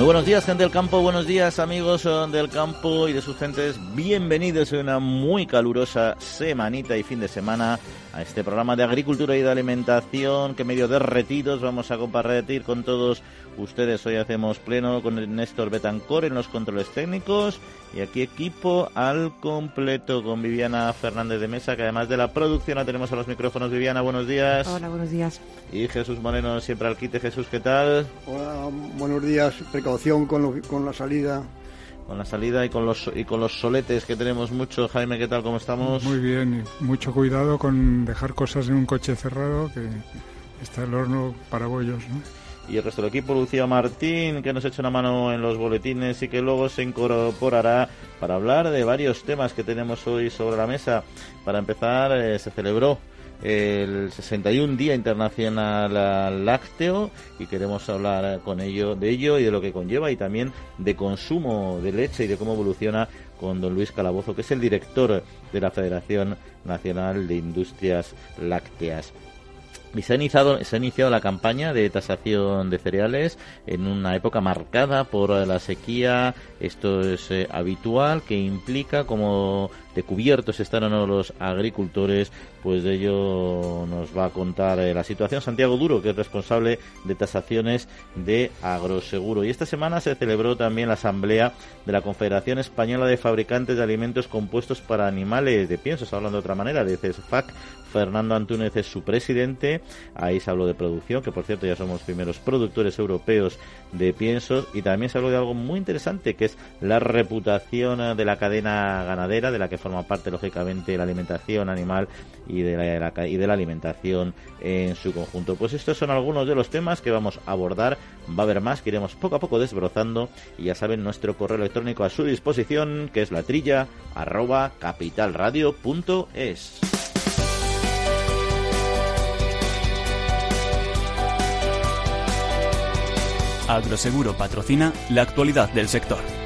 Muy buenos días, gente del campo. Buenos días, amigos eh, del campo y de sus gentes. Bienvenidos a una muy calurosa semanita y fin de semana a este programa de agricultura y de alimentación que medio derretidos vamos a compartir con todos ustedes. Hoy hacemos pleno con Néstor Betancor en los controles técnicos y aquí equipo al completo con Viviana Fernández de Mesa, que además de la producción la tenemos a los micrófonos. Viviana, buenos días. Hola, buenos días. Y Jesús Moreno siempre al quite. Jesús, ¿qué tal? Hola, buenos días. Precaución con, con la salida con la salida y con los y con los soletes que tenemos mucho. Jaime, ¿qué tal? ¿Cómo estamos? Muy bien, mucho cuidado con dejar cosas en un coche cerrado, que está el horno para bollos, ¿no? Y el resto del equipo, Lucía Martín, que nos echa una mano en los boletines y que luego se incorporará para hablar de varios temas que tenemos hoy sobre la mesa. Para empezar, eh, se celebró el 61 Día Internacional Lácteo y queremos hablar con ello de ello y de lo que conlleva y también de consumo de leche y de cómo evoluciona con don Luis Calabozo, que es el director de la Federación Nacional de Industrias Lácteas. Y se ha, iniciado, se ha iniciado la campaña de tasación de cereales en una época marcada por la sequía. Esto es eh, habitual, que implica como de cubiertos no los agricultores, pues de ello nos va a contar eh, la situación Santiago Duro, que es responsable de tasaciones de Agroseguro. Y esta semana se celebró también la asamblea de la Confederación Española de Fabricantes de Alimentos Compuestos para Animales de Piensos, hablando de otra manera, de CESFAC. Fernando Antúnez es su presidente. Ahí se habló de producción, que por cierto ya somos primeros productores europeos de piensos. Y también se habló de algo muy interesante, que es la reputación de la cadena ganadera, de la que forma parte lógicamente la alimentación animal y de la, y de la alimentación en su conjunto. Pues estos son algunos de los temas que vamos a abordar. Va a haber más que iremos poco a poco desbrozando y ya saben nuestro correo electrónico a su disposición que es la trilla arroba capitalradio.es. Agroseguro patrocina la actualidad del sector.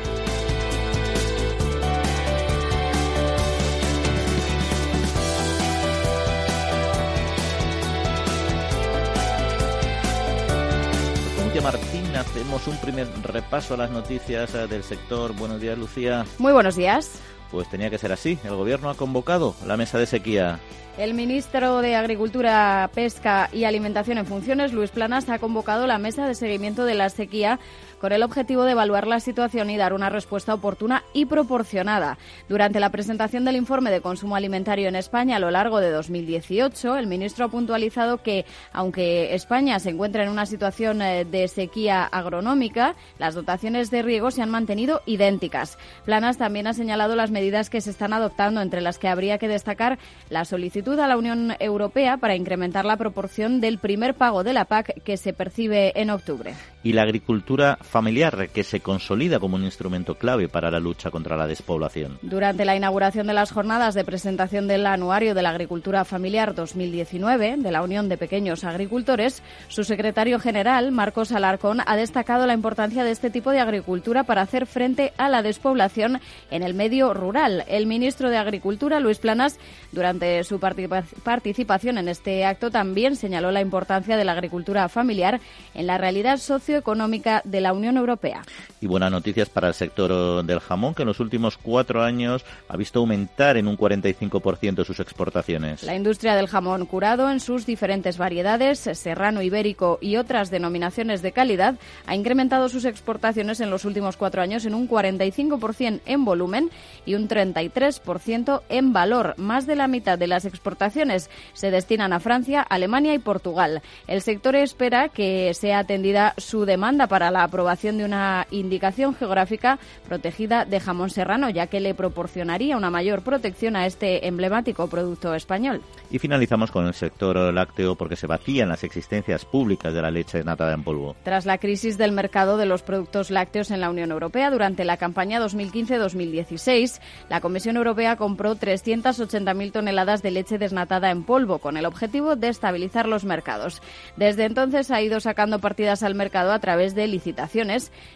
Martín, hacemos un primer repaso a las noticias eh, del sector. Buenos días, Lucía. Muy buenos días. Pues tenía que ser así. El gobierno ha convocado la mesa de sequía. El ministro de Agricultura, Pesca y Alimentación en funciones, Luis Planas, ha convocado la mesa de seguimiento de la sequía con el objetivo de evaluar la situación y dar una respuesta oportuna y proporcionada. Durante la presentación del informe de consumo alimentario en España a lo largo de 2018, el ministro ha puntualizado que, aunque España se encuentra en una situación eh, de sequía agronómica, las dotaciones de riego se han mantenido idénticas. Planas también ha señalado las medidas que se están adoptando, entre las que habría que destacar la solicitud a la Unión Europea para incrementar la proporción del primer pago de la PAC que se percibe en octubre. Y la agricultura familiar que se consolida como un instrumento clave para la lucha contra la despoblación. Durante la inauguración de las jornadas de presentación del Anuario de la Agricultura Familiar 2019 de la Unión de Pequeños Agricultores, su secretario general, Marcos Alarcón, ha destacado la importancia de este tipo de agricultura para hacer frente a la despoblación en el medio rural. El ministro de Agricultura, Luis Planas, durante su participación en este acto también señaló la importancia de la agricultura familiar en la realidad socioeconómica de la Unión Europea. Y buenas noticias para el sector del jamón, que en los últimos cuatro años ha visto aumentar en un 45% sus exportaciones. La industria del jamón curado en sus diferentes variedades, serrano, ibérico y otras denominaciones de calidad, ha incrementado sus exportaciones en los últimos cuatro años en un 45% en volumen y un 33% en valor. Más de la mitad de las exportaciones se destinan a Francia, Alemania y Portugal. El sector espera que sea atendida su demanda para la aprobación de una indicación geográfica protegida de jamón serrano, ya que le proporcionaría una mayor protección a este emblemático producto español. Y finalizamos con el sector lácteo porque se vacían las existencias públicas de la leche natada en polvo. Tras la crisis del mercado de los productos lácteos en la Unión Europea durante la campaña 2015-2016, la Comisión Europea compró 380.000 toneladas de leche desnatada en polvo con el objetivo de estabilizar los mercados. Desde entonces ha ido sacando partidas al mercado a través de licitaciones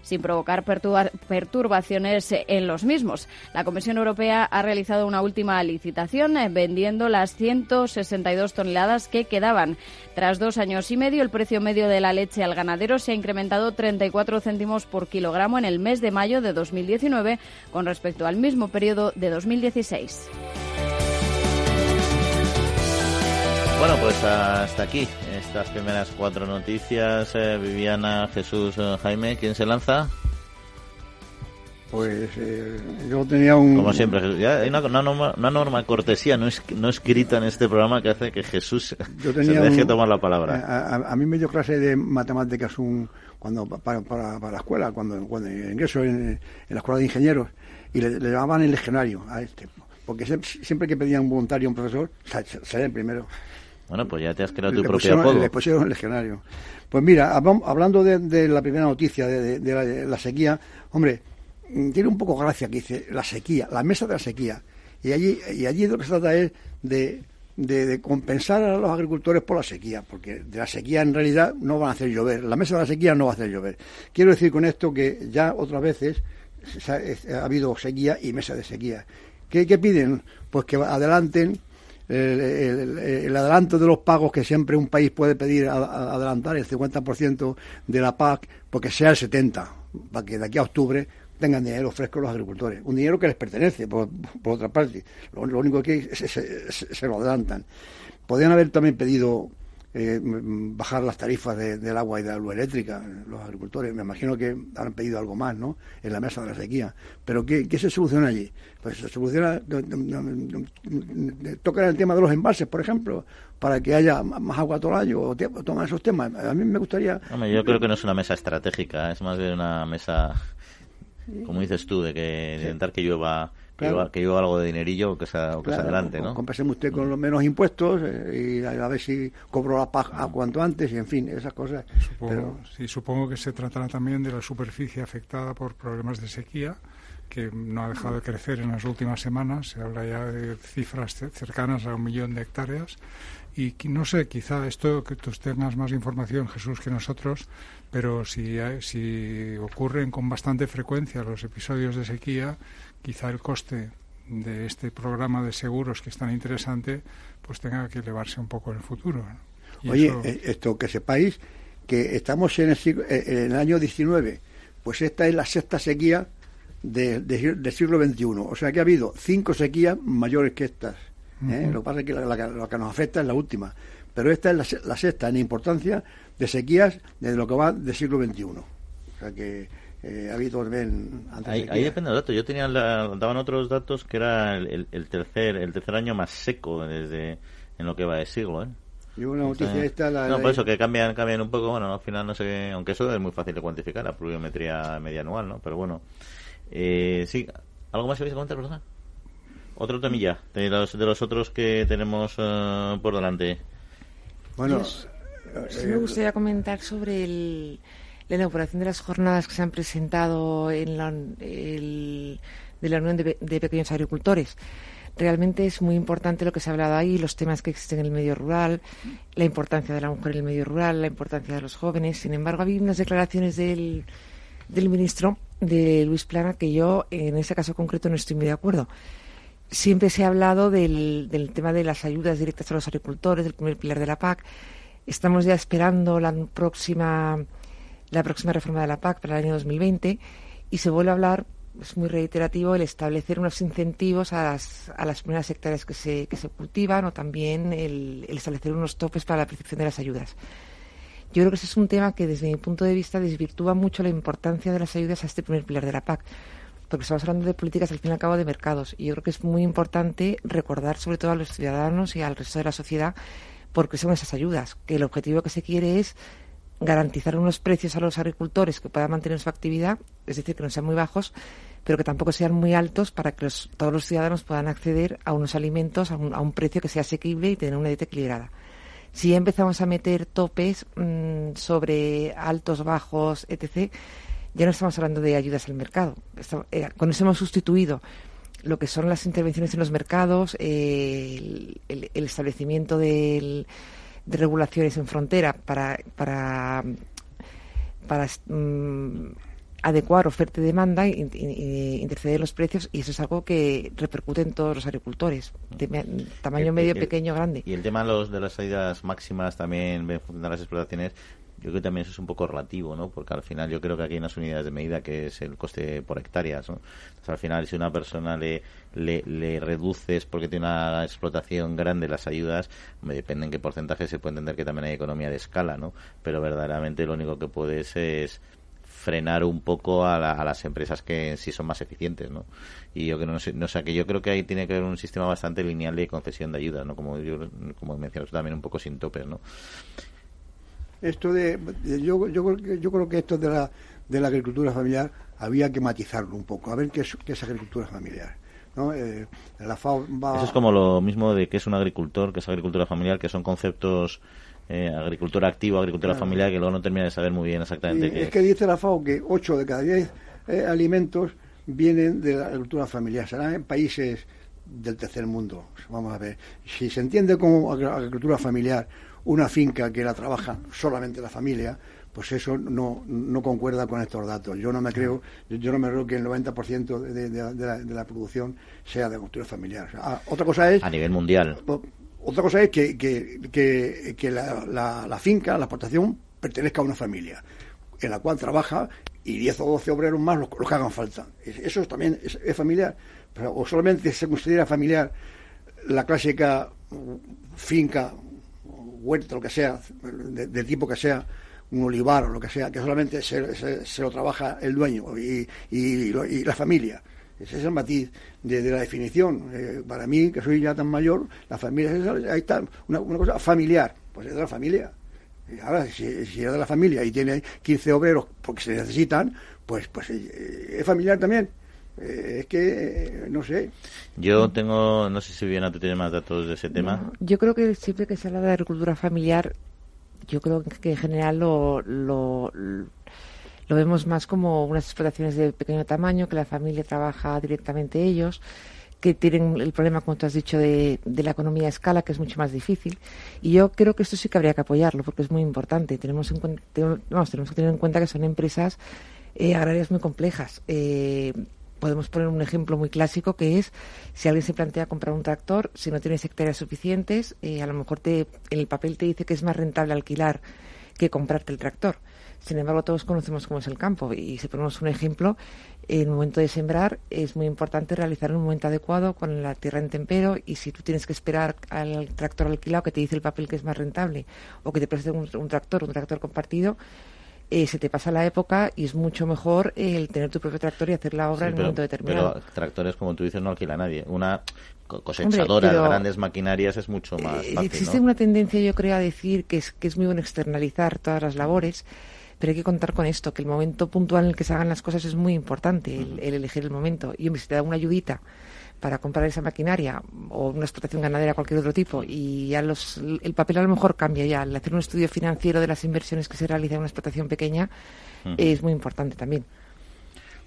sin provocar perturbaciones en los mismos. La Comisión Europea ha realizado una última licitación eh, vendiendo las 162 toneladas que quedaban. Tras dos años y medio, el precio medio de la leche al ganadero se ha incrementado 34 céntimos por kilogramo en el mes de mayo de 2019 con respecto al mismo periodo de 2016. Bueno, pues hasta aquí estas primeras cuatro noticias. Eh, Viviana, Jesús, eh, Jaime, ¿quién se lanza? Pues eh, yo tenía un... Como siempre, hay una, norma, cortesía no, es, no escrita en este programa que hace que Jesús se deje tomar la palabra. A, mí me dio clase de matemáticas un, cuando para, para, la escuela, cuando, cuando ingreso en, la escuela de ingenieros, y le, llamaban el legionario a este. Porque siempre que pedían un voluntario a un profesor, salía el primero. Bueno, pues ya te has creado tu propio apodo. Le pusieron el legionario. Pues mira, hablando de, la primera noticia de, de la sequía, hombre, Mm, tiene un poco gracia que dice la sequía, la mesa de la sequía. Y allí, y allí lo que se trata es de, de, compensar a los agricultores por la sequía, porque de la sequía en realidad no van a hacer llover. La mesa de la sequía no va a hacer llover. Quiero decir con esto que ya otras veces ha, habido sequía y mesa de sequía. ¿Qué, piden? Pues que adelanten el, adelanto de los pagos que siempre un país puede pedir adelantar el 50% de la PAC porque sea el 70 para que de aquí a octubre tengan dinero fresco los agricultores. Un dinero que les pertenece, por, otra parte. Lo, único que es, se, lo adelantan. Podrían haber también pedido eh, bajar las tarifas del agua y de la luz eléctrica, los agricultores. Me imagino que habrán pedido algo más, ¿no? En la mesa de la sequía. Pero ¿qué, se soluciona allí? Pues se soluciona, tocan el tema de los embalses, por ejemplo, para que haya más agua todo el año, o toman esos temas. A mí me gustaría... yo creo que no es una mesa estratégica, es más bien una mesa como dices tú, de que intentar que llueva que, llueva, algo de dinerillo o que se, o que adelante, ¿no? Compensemos usted con los menos impuestos eh, y a, ver si cobro la paja cuanto antes y en fin, esas cosas. Supongo, sí, supongo que se tratará también de la superficie afectada por problemas de sequía que no ha dejado de crecer en las últimas semanas. Se habla ya de cifras cercanas a un millón de hectáreas. Y no sé, quizá esto que tú tengas más información, Jesús, que nosotros, pero si, si ocurren con bastante frecuencia los episodios de sequía, quizá el coste de este programa de seguros que es tan interesante, pues tenga que elevarse un poco en el futuro. Oye, eh, esto que sepáis que estamos en el, eh, en el año 19, pues esta es la sexta sequía del siglo XXI. O sea que ha habido cinco sequías mayores que estas. ¿Eh? Lo que pasa es que la, que nos afecta es la última. Pero esta es la sexta en importancia de sequías desde lo que va del siglo XXI. O sea que eh, ha habido también ahí, ahí, depende los datos. Yo tenía daban otros datos que era el, tercer el tercer año más seco desde en lo que va de siglo, ¿eh? Y una noticia esta la, No, por eso que cambian cambian un poco, bueno, al final no sé, aunque eso es muy fácil de cuantificar, la pluviometría media anual, ¿no? Pero bueno. Eh, sí, ¿algo más que vais a comentar, verdad? Otro temilla de los, de los otros que tenemos uh, por delante. Bueno, Sí me gustaría comentar sobre la inauguración de las jornadas que se han presentado en la, de la Unión de, Pequeños Agricultores. Realmente es muy importante lo que se ha hablado ahí, los temas que existen en el medio rural, la importancia de la mujer en el medio rural, la importancia de los jóvenes. Sin embargo, había unas declaraciones del, del ministro, de Luis Plana, que yo en ese caso concreto no estoy muy de acuerdo. Siempre se ha hablado del, del tema de las ayudas directas a los agricultores, del primer pilar de la PAC, Estamos ya esperando la próxima, la próxima reforma de la PAC para el año 2020 y se vuelve a hablar, es muy reiterativo, el establecer unos incentivos a las, a las primeras hectáreas que se, que se cultivan o también el, establecer unos topes para la percepción de las ayudas. Yo creo que ese es un tema que desde mi punto de vista desvirtúa mucho la importancia de las ayudas a este primer pilar de la PAC, porque estamos hablando de políticas al fin y al cabo de mercados y yo creo que es muy importante recordar sobre todo a los ciudadanos y al resto de la sociedad porque son esas ayudas, que el objetivo que se quiere es garantizar unos precios a los agricultores que puedan mantener su actividad, es decir, que no sean muy bajos, pero que tampoco sean muy altos para que todos los ciudadanos puedan acceder a unos alimentos a un, precio que sea asequible y tener una dieta equilibrada. Si empezamos a meter topes mm, sobre altos, bajos, etc., ya no estamos hablando de ayudas al mercado. Eh, con eso hemos sustituido lo que son las intervenciones en los mercados, el, establecimiento de regulaciones en frontera para, para, para mm, adecuar oferta y demanda e interceder los precios y eso es algo que repercute en todos los agricultores, de tamaño medio, pequeño, grande. Y el tema de, los, de las salidas máximas también en función de las explotaciones, yo creo que también eso es un poco relativo, ¿no? Porque al final yo creo que aquí hay unas unidades de medida que es el coste por hectáreas, ¿no? Entonces, al final si una persona le, le, reduces porque tiene una explotación grande las ayudas, me depende en qué porcentaje se puede entender que también hay economía de escala, ¿no? Pero verdaderamente lo único que puedes es frenar un poco a, las empresas que sí son más eficientes, ¿no? Y yo que no sé, no sé, que yo creo que ahí tiene que haber un sistema bastante lineal de concesión de ayudas, ¿no? Como yo, como mencionas también un poco sin topes, ¿no? Esto de, yo, yo, yo creo que esto de la, de la agricultura familiar había que matizarlo un poco, a ver qué es, qué es agricultura familiar. ¿no? Eh, la FAO Eso es como lo mismo de que es un agricultor, que es agricultura familiar, que son conceptos eh, agricultura activa, agricultura familiar, que luego no termina de saber muy bien exactamente qué es. que dice la FAO que 8 de cada 10 eh, alimentos vienen de la agricultura familiar, serán en países del tercer mundo. Vamos a ver, si se entiende como agricultura familiar una finca que la trabaja solamente la familia, pues eso no, no concuerda con estos datos. Yo no me creo, yo no me creo que el 90% de, de, de, la, producción sea de agricultura familiar. Ah, otra cosa es... A nivel mundial. Otra cosa es que, que, que, la, la, finca, la explotación, pertenezca a una familia en la cual trabaja y 10 o 12 obreros más los, que hagan falta. Eso también es, familiar. O solamente se considera familiar la clásica finca, huerta, lo que sea, de, tipo que sea, un olivar o lo que sea, que solamente se, se, lo trabaja el dueño y, y, la familia. Ese es el matiz de, la definición. Eh, para mí, que soy ya tan mayor, la familia es ahí está, una, cosa familiar, pues es de la familia. Y ahora, si, es de la familia y tiene 15 obreros porque se necesitan, pues, pues eh, es familiar también. Eh, es que, no sé. Yo tengo, no sé si Viviana tú tienes más datos de ese tema. yo creo que siempre que se habla de agricultura familiar, yo creo que en general lo, lo lo vemos más como unas explotaciones de pequeño tamaño, que la familia trabaja directamente ellos, que tienen el problema, como tú has dicho, de, la economía a escala, que es mucho más difícil. Y yo creo que esto sí que habría que apoyarlo, porque es muy importante. Tenemos, tenemos, que tener en cuenta que son empresas eh, agrarias muy complejas. Eh, podemos poner un ejemplo muy clásico que es si alguien se plantea comprar un tractor, si no tienes hectáreas suficientes, eh, a lo mejor te, en el papel te dice que es más rentable alquilar que comprarte el tractor. Sin embargo, todos conocemos cómo es el campo y si ponemos un ejemplo, en el momento de sembrar es muy importante realizar un momento adecuado con la tierra en tempero y si tú tienes que esperar al tractor alquilado que te dice el papel que es más rentable o que te preste un, tractor, un tractor compartido, eh, se te pasa la época y es mucho mejor el tener tu propio tractor y hacer la obra en un momento determinado. Pero tractores, como tú dices, no alquila nadie. Una cosechadora de grandes maquinarias es mucho más eh, fácil, Existe una tendencia, yo creo, a decir que es, que es muy bueno externalizar todas las labores pero hay que contar con esto, que el momento puntual en el que se hagan las cosas es muy importante, el, elegir el momento. Y hombre, si te da una ayudita para comprar esa maquinaria o una explotación ganadera cualquier otro tipo y ya los, el papel a lo mejor cambia ya. Al hacer un estudio financiero de las inversiones que se realizan en una explotación pequeña es muy importante también.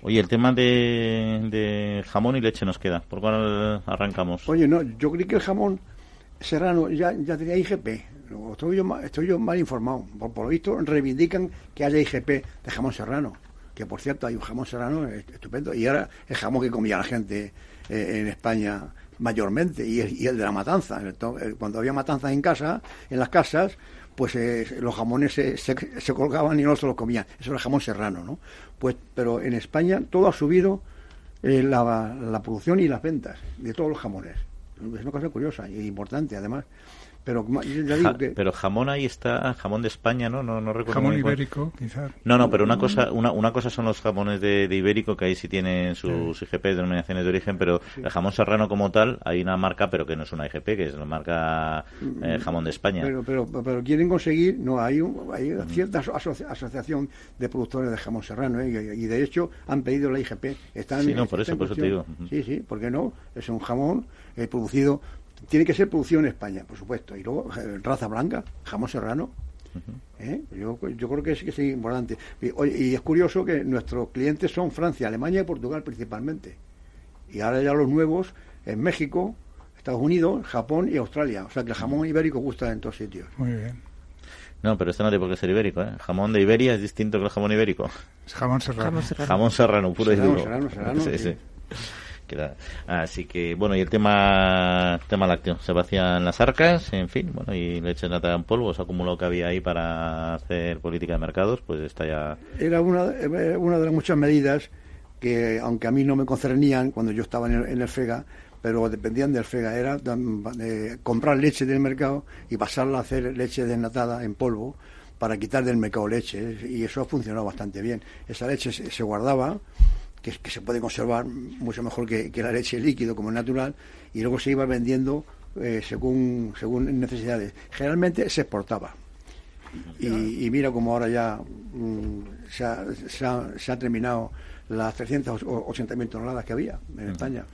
Oye, el tema de, de, jamón y leche nos queda. ¿Por cuál arrancamos? Oye, no, yo creí que el jamón serrano ya, ya tenía IGP estoy yo, estoy yo mal informado. Por, lo visto, reivindican que haya IGP de jamón serrano. Que por cierto, hay un jamón serrano estupendo. Y ahora el jamón que comía la gente eh, en España mayormente. Y el, de la matanza. Cuando había matanzas en casa, en las casas, pues eh, los jamones se, se, colgaban y no se los comían. Eso era el jamón serrano, ¿no? Pues, pero en España todo ha subido eh, la, la producción y las ventas de todos los jamones. Es una cosa curiosa y importante, además. Pero ya digo que... Pero jamón ahí está, jamón de España, ¿no? No, no recuerdo. Jamón ibérico, quizás. No, no, pero una cosa, una, una cosa son los jamones de, ibérico, que ahí sí tienen sus IGP, denominaciones de origen, pero el jamón serrano como tal, hay una marca, pero que no es una IGP, que es la marca eh, mm, jamón de España. Pero, pero, pero quieren conseguir, no, hay, hay cierta asociación de productores de jamón serrano, ¿eh? y, de hecho han pedido la IGP. Están, sí, no, por eso, por eso te digo. Sí, sí, ¿por qué no? Es un jamón eh, producido tiene que ser producido en España, por supuesto. Y luego, eh, raza blanca, jamón serrano. ¿Eh? yo, yo creo que sí que es importante. Y, es curioso que nuestros clientes son Francia, Alemania y Portugal principalmente. Y ahora ya los nuevos en México, Estados Unidos, Japón y Australia. O sea que el jamón ibérico gusta en todos sitios. Muy bien. No, pero esto no tiene por qué ser ibérico. ¿eh? Jamón de Iberia es distinto que el jamón ibérico. Es jamón serrano. Jamón serrano, puro y duro. Serrano, serrano, sí. sí. Así que, bueno, y el tema tema lácteo, se vacían las arcas, en fin, bueno, y leche nata en polvo, se acumuló que había ahí para hacer política de mercados, pues está ya... Era una, una de las muchas medidas que, aunque a mí no me concernían cuando yo estaba en el, FEGA, pero dependían del FEGA, era comprar leche del mercado y pasarla a hacer leche desnatada en polvo para quitar del mercado leche, y eso ha funcionado bastante bien. Esa leche se guardaba que, se puede conservar mucho mejor que, la leche líquido como es natural y luego se iba vendiendo eh, según según necesidades. Generalmente se exportaba. Y, mira como ahora ya mm, se, ha, se, ha, terminado las 380.000 toneladas que había en España.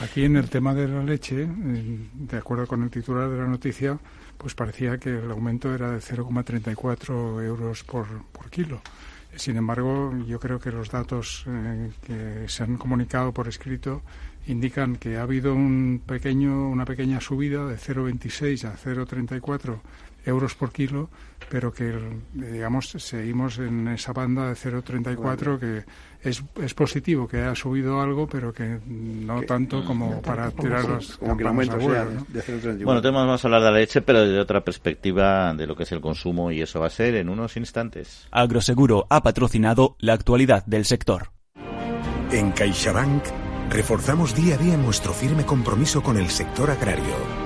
Aquí en el tema de la leche de acuerdo con el titular de la noticia pues parecía que el aumento era de 0,34 euros por, por kilo sin embargo, yo creo que los datos eh, que se han comunicado por escrito indican que ha habido un pequeño, una pequeña subida de 0,26 a 0,34 euros por kilo, pero que, digamos, seguimos en esa banda de 0,34 que es, es positivo, que ha subido algo, pero que no tanto como para tirar los como que el aumento sea de 0,34. Bueno, tenemos a hablar de la leche, pero desde otra perspectiva de lo que es el consumo y eso va a ser en unos instantes. Agroseguro ha patrocinado la actualidad del sector. En CaixaBank reforzamos día a día nuestro firme compromiso con el sector agrario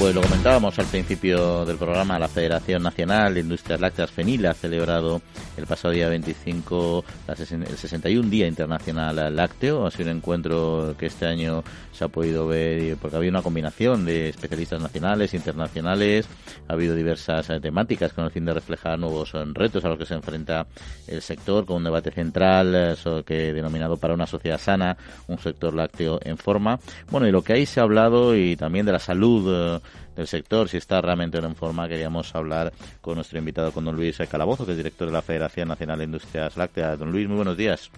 Pues lo comentábamos al principio del programa, la Federación Nacional de Industrias Lácteas FENIL ha celebrado el pasado día 25 el 61 Día Internacional Lácteo. Ha sido un encuentro que este año se ha podido ver porque había una combinación de especialistas nacionales, internacionales, ha habido diversas eh, temáticas con el fin de reflejar nuevos eh, retos a los que se enfrenta el sector con un debate central eh, que denominado para una sociedad sana, un sector lácteo en forma. Bueno, y lo que ahí se ha hablado y también de la salud del sector, si está realmente en forma, queríamos hablar con nuestro invitado, con don Luis Calabozo, que es director de la Federación Nacional de Industrias Lácteas. Don Luis, muy buenos días.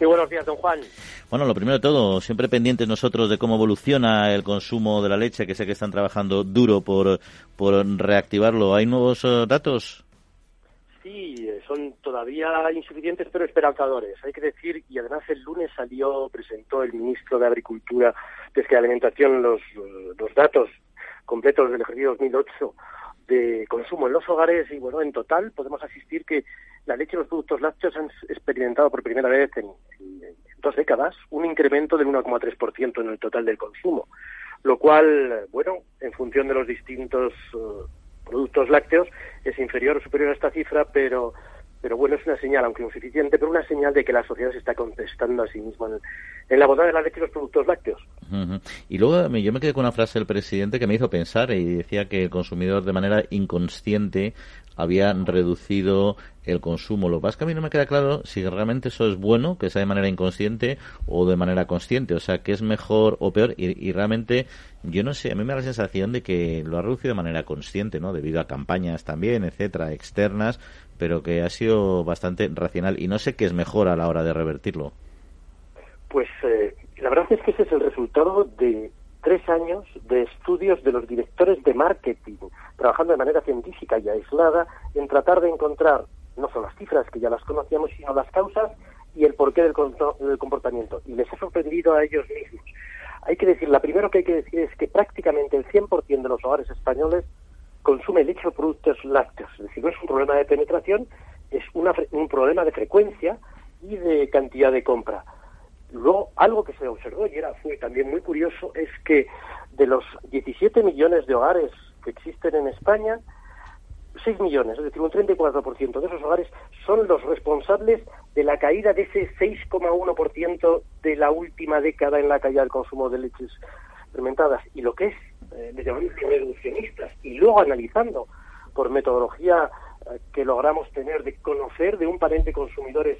Muy buenos días, don Juan. Bueno, lo primero de todo, siempre pendientes nosotros de cómo evoluciona el consumo de la leche, que sé que están trabajando duro por, por reactivarlo. ¿Hay nuevos eh, datos? Sí, son todavía insuficientes pero esperanzadores. Hay que decir, y además el lunes salió, presentó el ministro de Agricultura, Pesca y Alimentación los, los datos completos del ejercicio 2008 de consumo en los hogares y bueno, en total podemos asistir que la leche y los productos lácteos han experimentado por primera vez en, dos décadas un incremento del 1,3% en el total del consumo, lo cual, bueno, en función de los distintos eh, productos lácteos es inferior o superior a esta cifra, pero pero bueno, es una señal, aunque insuficiente, pero una señal de que la sociedad se está contestando a sí misma en, la bondad de la leche y los productos lácteos. Y luego yo me quedé con una frase del presidente que me hizo pensar y decía que el consumidor de manera inconsciente había reducido el consumo. Lo que pasa es que a mí no me queda claro si realmente eso es bueno, que sea de manera inconsciente o de manera consciente. O sea, que es mejor o peor. Y, realmente, yo no sé, a mí me da la sensación de que lo ha reducido de manera consciente, ¿no? Debido a campañas también, etcétera, externas, pero que ha sido bastante racional. Y no sé qué es mejor a la hora de revertirlo. Pues eh, la verdad es que ese es el resultado de tres años de estudios de los directores de marketing, trabajando de manera científica y aislada en tratar de encontrar no son las cifras que ya las conocíamos, sino las causas y el porqué del, comportamiento. Y les ha sorprendido a ellos mismos. Hay que decir, la primero que hay que decir es que prácticamente el 100% de los hogares españoles consume leche o productos lácteos. Es decir, no es un problema de penetración, es un problema de frecuencia y de cantidad de compra. Luego, algo que se observó y era, también muy curioso es que de los 17 millones de hogares que existen en España, 6 millones, es decir, un 34% de esos hogares son los responsables de la caída de ese 6,1% de la última década en la caída del consumo de leches fermentadas. Y lo que es, eh, le llamamos reduccionistas, y luego analizando por metodología eh, que logramos tener de conocer de un panel de consumidores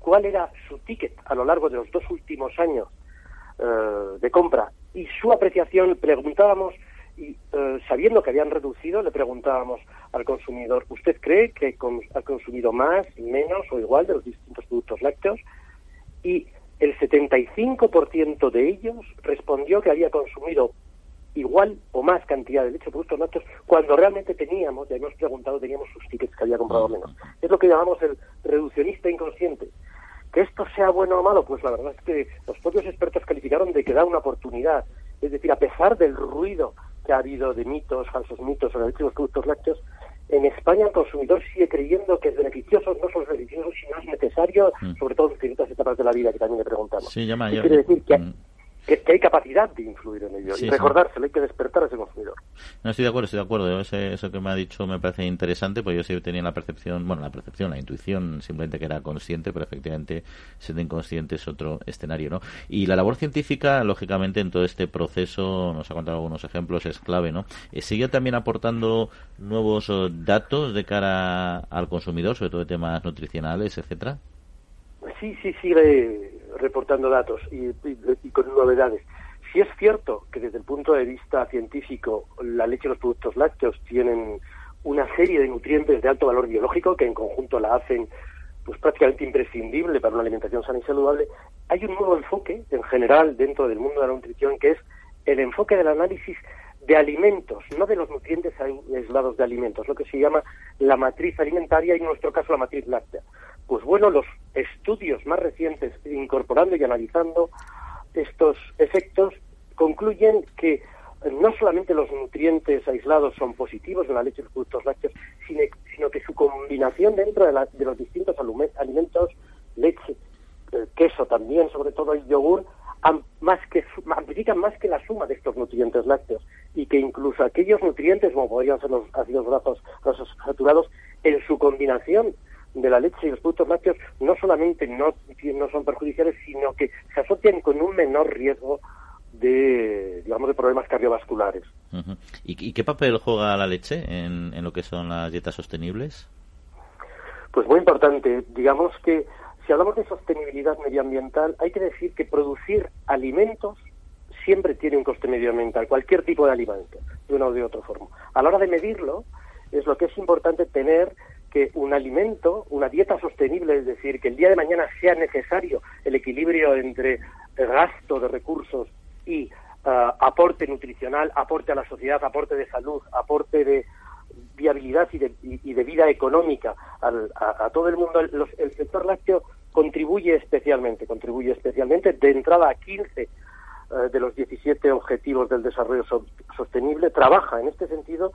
cuál era su ticket a lo largo de los dos últimos años eh, de compra y su apreciación, preguntábamos y eh, sabiendo que habían reducido, le preguntábamos al consumidor, ¿usted cree que ha consumido más, menos o igual de los distintos productos lácteos? Y el 75% de ellos respondió que había consumido igual o más cantidad de o productos lácteos cuando realmente teníamos, ya hemos preguntado, teníamos sus tickets que había comprado menos. Es lo que llamamos el reduccionista inconsciente. Que esto sea bueno o malo, pues la verdad es que los propios expertos calificaron de que da una oportunidad. Es decir, a pesar del ruido que ha habido de mitos, falsos mitos sobre los productos lácteos, en España el consumidor sigue creyendo que es beneficioso, no solo es beneficioso, sino es necesario, mm. sobre todo en ciertas etapas de la vida que también le preguntamos. Sí, llama, quiere decir que, mm que, hay capacidad de influir en ello y recordárselo, hay que despertar a ese consumidor. No, estoy de acuerdo, estoy de acuerdo. eso que me ha dicho me parece interesante, porque yo sí tenía la percepción, bueno, la percepción, la intuición, simplemente que era consciente, pero efectivamente siendo inconsciente es otro escenario, ¿no? Y la labor científica, lógicamente, en todo este proceso, nos ha contado algunos ejemplos, es clave, ¿no? Eh, ¿Sigue también aportando nuevos oh, datos de cara al consumidor, sobre todo de temas nutricionales, etcétera? Sí, sí, sigue reportando datos y, con novedades. Si es cierto que desde el punto de vista científico la leche y los productos lácteos tienen una serie de nutrientes de alto valor biológico que en conjunto la hacen pues prácticamente imprescindible para una alimentación sana y saludable, hay un nuevo enfoque en general dentro del mundo de la nutrición que es el enfoque del análisis de alimentos, no de los nutrientes aislados de alimentos, lo que se llama la matriz alimentaria y en nuestro caso la matriz láctea. Pues bueno, los estudios más recientes incorporando y analizando estos efectos concluyen que no solamente los nutrientes aislados son positivos en la leche y los productos lácteos, sino, que su combinación dentro de, de los distintos alimentos, leche, eh, queso también, sobre todo el yogur, más que, amplifican más que la suma de estos nutrientes lácteos y que incluso aquellos nutrientes, como podrían ser los ácidos grasos, saturados, en su combinación de la leche y los productos lácteos no solamente no, no son perjudiciales, sino que se asocian con un menor riesgo de, digamos, de problemas cardiovasculares. ¿Y, qué papel juega la leche en, en lo que son las dietas sostenibles? Pues muy importante. Digamos que si hablamos de sostenibilidad medioambiental, hay que decir que producir alimentos siempre tiene un coste medioambiental, cualquier tipo de alimento, de una o de otra forma. A la hora de medirlo, es lo que es importante tener que un alimento, una dieta sostenible, es decir, que el día de mañana sea necesario el equilibrio entre gasto de recursos y ah, aporte nutricional, aporte a la sociedad, aporte de salud, aporte de viabilidad y de, vida económica a, todo el mundo, el sector lácteo contribuye especialmente, contribuye especialmente de entrada a 15 eh, de los 17 objetivos del desarrollo sostenible, trabaja en este sentido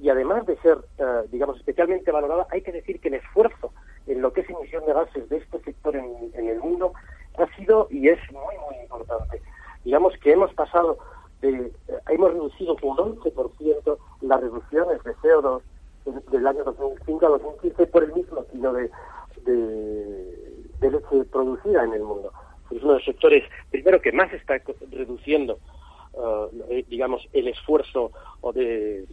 y además de ser, eh, digamos, especialmente valorada, hay que decir que el esfuerzo en lo que es emisión de gases de este sector en, el mundo ha sido y es muy, muy importante. Digamos que hemos pasado de, eh, hemos reducido un 11% las reducciones de CO2 del año 2005 a 2015 por el mismo kilo de, de leche producida en el mundo. Es uno de los sectores, primero, que más está reduciendo uh, digamos, el esfuerzo o de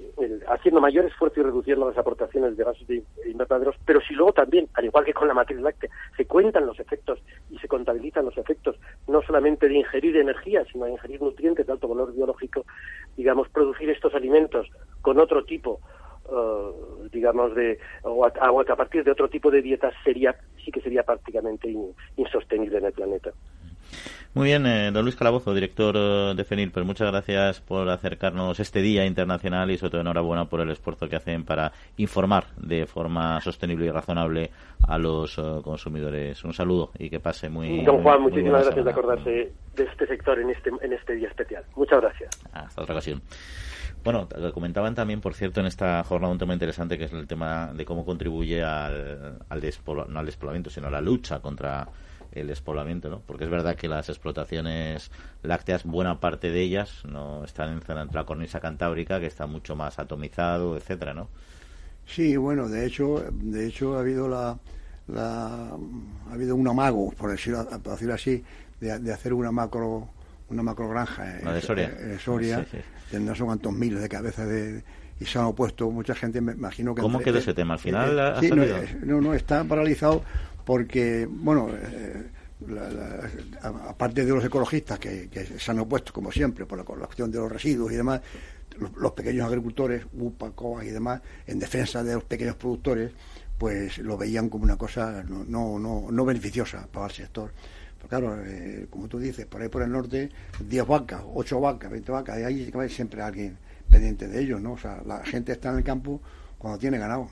haciendo mayor esfuerzo y reduciendo las aportaciones de gases de invernaderos, pero si luego también, al igual que con la matriz láctea, se cuentan los efectos y se contabilizan los efectos no solamente de ingerir energía, sino de ingerir nutrientes de alto valor biológico, digamos, producir estos alimentos con otro tipo Uh, digamos, de, o a, a, partir de otro tipo de dietas sería, sí que sería prácticamente insostenible en el planeta. Muy bien, eh, don Luis Calabozo, director eh, de FENIL, pues muchas gracias por acercarnos este Día Internacional y sobre todo enhorabuena por el esfuerzo que hacen para informar de forma sostenible y razonable a los eh, consumidores. Un saludo y que pase muy Don Juan, muchísimas gracias de acordarse de este sector en este, en este día especial. Muchas gracias. Hasta otra ocasión. Bueno, comentaban también, por cierto, en esta jornada un tema interesante que es el tema de cómo contribuye al, al no al despoblamiento, sino a la lucha contra el despoblamiento, ¿no? Porque es verdad que las explotaciones lácteas, buena parte de ellas no están en la cornisa cantábrica, que está mucho más atomizado, etcétera, ¿no? Sí, bueno, de hecho, de hecho ha habido la, ha habido un amago, por decirlo, así, de, hacer una macro una macro granja en, Soria, en Soria no sé cuántos miles de cabezas de y se han opuesto mucha gente, me imagino que... ¿Cómo quedó ese tema? ¿Al final ha salido? No, no, está paralizado porque, bueno, eh, aparte de los ecologistas que, se han opuesto, como siempre, por la, cuestión de los residuos y demás, los, pequeños agricultores, UPA, COA y demás, en defensa de los pequeños productores, pues lo veían como una cosa no, no, no, beneficiosa para el sector. Pero claro, eh, como tú dices, por ahí por el norte, 10 vacas, 8 vacas, 20 vacas, y ahí siempre alguien pendiente de ellos, ¿no? O sea, la gente está en el campo cuando tiene ganado.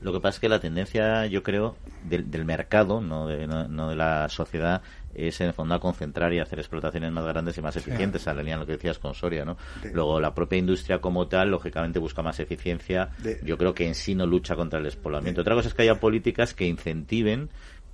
Lo que pasa es que la tendencia, yo creo, del, del mercado, no de, no, de la sociedad, es en el fondo a concentrar y hacer explotaciones más grandes y más eficientes, claro. a lo que decías con Soria, ¿no? Luego, la propia industria como tal, lógicamente, busca más eficiencia. Yo creo que en sí no lucha contra el despoblamiento. Otra cosa es que haya políticas que incentiven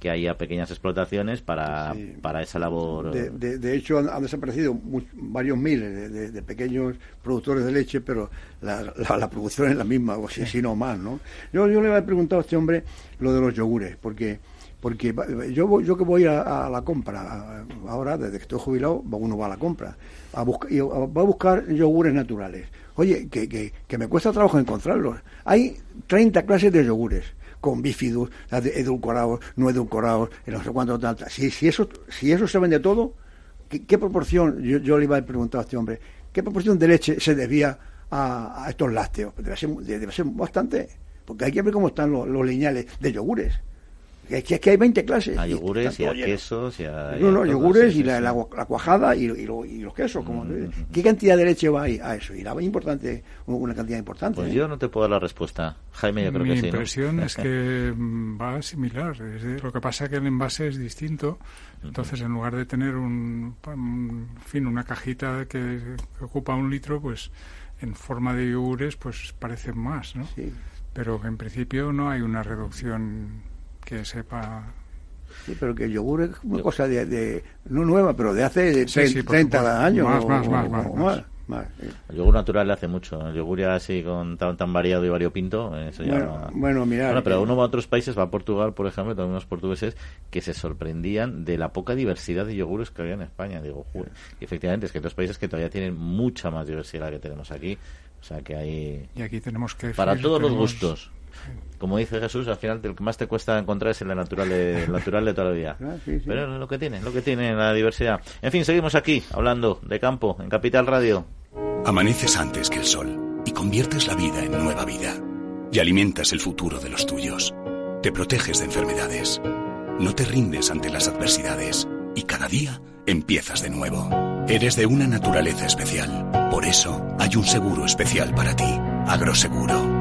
que haya pequeñas explotaciones para, para esa labor. De, de, hecho, han, desaparecido varios miles de, pequeños productores de leche, pero la, la, producción es la misma, o si, no más, ¿no? Yo, yo le había preguntado a este hombre lo de los yogures, porque porque yo yo que voy a, la compra ahora desde que estoy jubilado uno va a la compra a buscar y va a buscar yogures naturales oye que, que, que me cuesta trabajo encontrarlos hay 30 clases de yogures con bifidus, edulcorados, no edulcorados, no sé cuánto, Si, si, eso, si eso se vende todo, ¿qué, proporción, yo, le iba a preguntar a este hombre, qué proporción de leche se desvía a, estos lácteos? Debe ser, debe ser bastante, porque hay que ver cómo están los, los lineales de yogures. Es que, que hay 20 clases. Hay yogures y, hay quesos y No, no, yogures y la, la, cuajada y, los quesos. Como, mm, ¿Qué cantidad de leche va ahí a eso? Y la importante, una cantidad importante. Pues ¿eh? yo no te puedo dar la respuesta. Jaime, yo creo que sí. Mi impresión es que va similar. lo que pasa es que el envase es distinto. Entonces, en lugar de tener un, fin, una cajita que, ocupa un litro, pues en forma de yogures, pues parecen más, ¿no? Sí. Pero en principio no hay una reducción que sepa Sí, pero que el yogur es una cosa de, no nueva, pero de hace 30 años. Más, más, más, El yogur natural le hace mucho. El yogur ya así con tan, tan variado y variopinto. Eso bueno, bueno, mira. pero uno va a otros países, va a Portugal, por ejemplo, también unos portugueses que se sorprendían de la poca diversidad de yogures que había en España. Digo, y efectivamente, es que hay otros países que todavía tienen mucha más diversidad que tenemos aquí. O sea que hay. Y aquí tenemos que. Para todos los gustos como dice Jesús, al final lo que más te cuesta encontrar es el natural de, natural de toda la vida. Ah, Pero lo que tiene, lo que tiene la diversidad. En fin, seguimos aquí hablando de campo en Capital Radio. Amaneces antes que el sol y conviertes la vida en nueva vida. Y alimentas el futuro de los tuyos. Te proteges de enfermedades. No te rindes ante las adversidades. Y cada día empiezas de nuevo. Eres de una naturaleza especial. Por eso hay un seguro especial para ti. Agroseguro.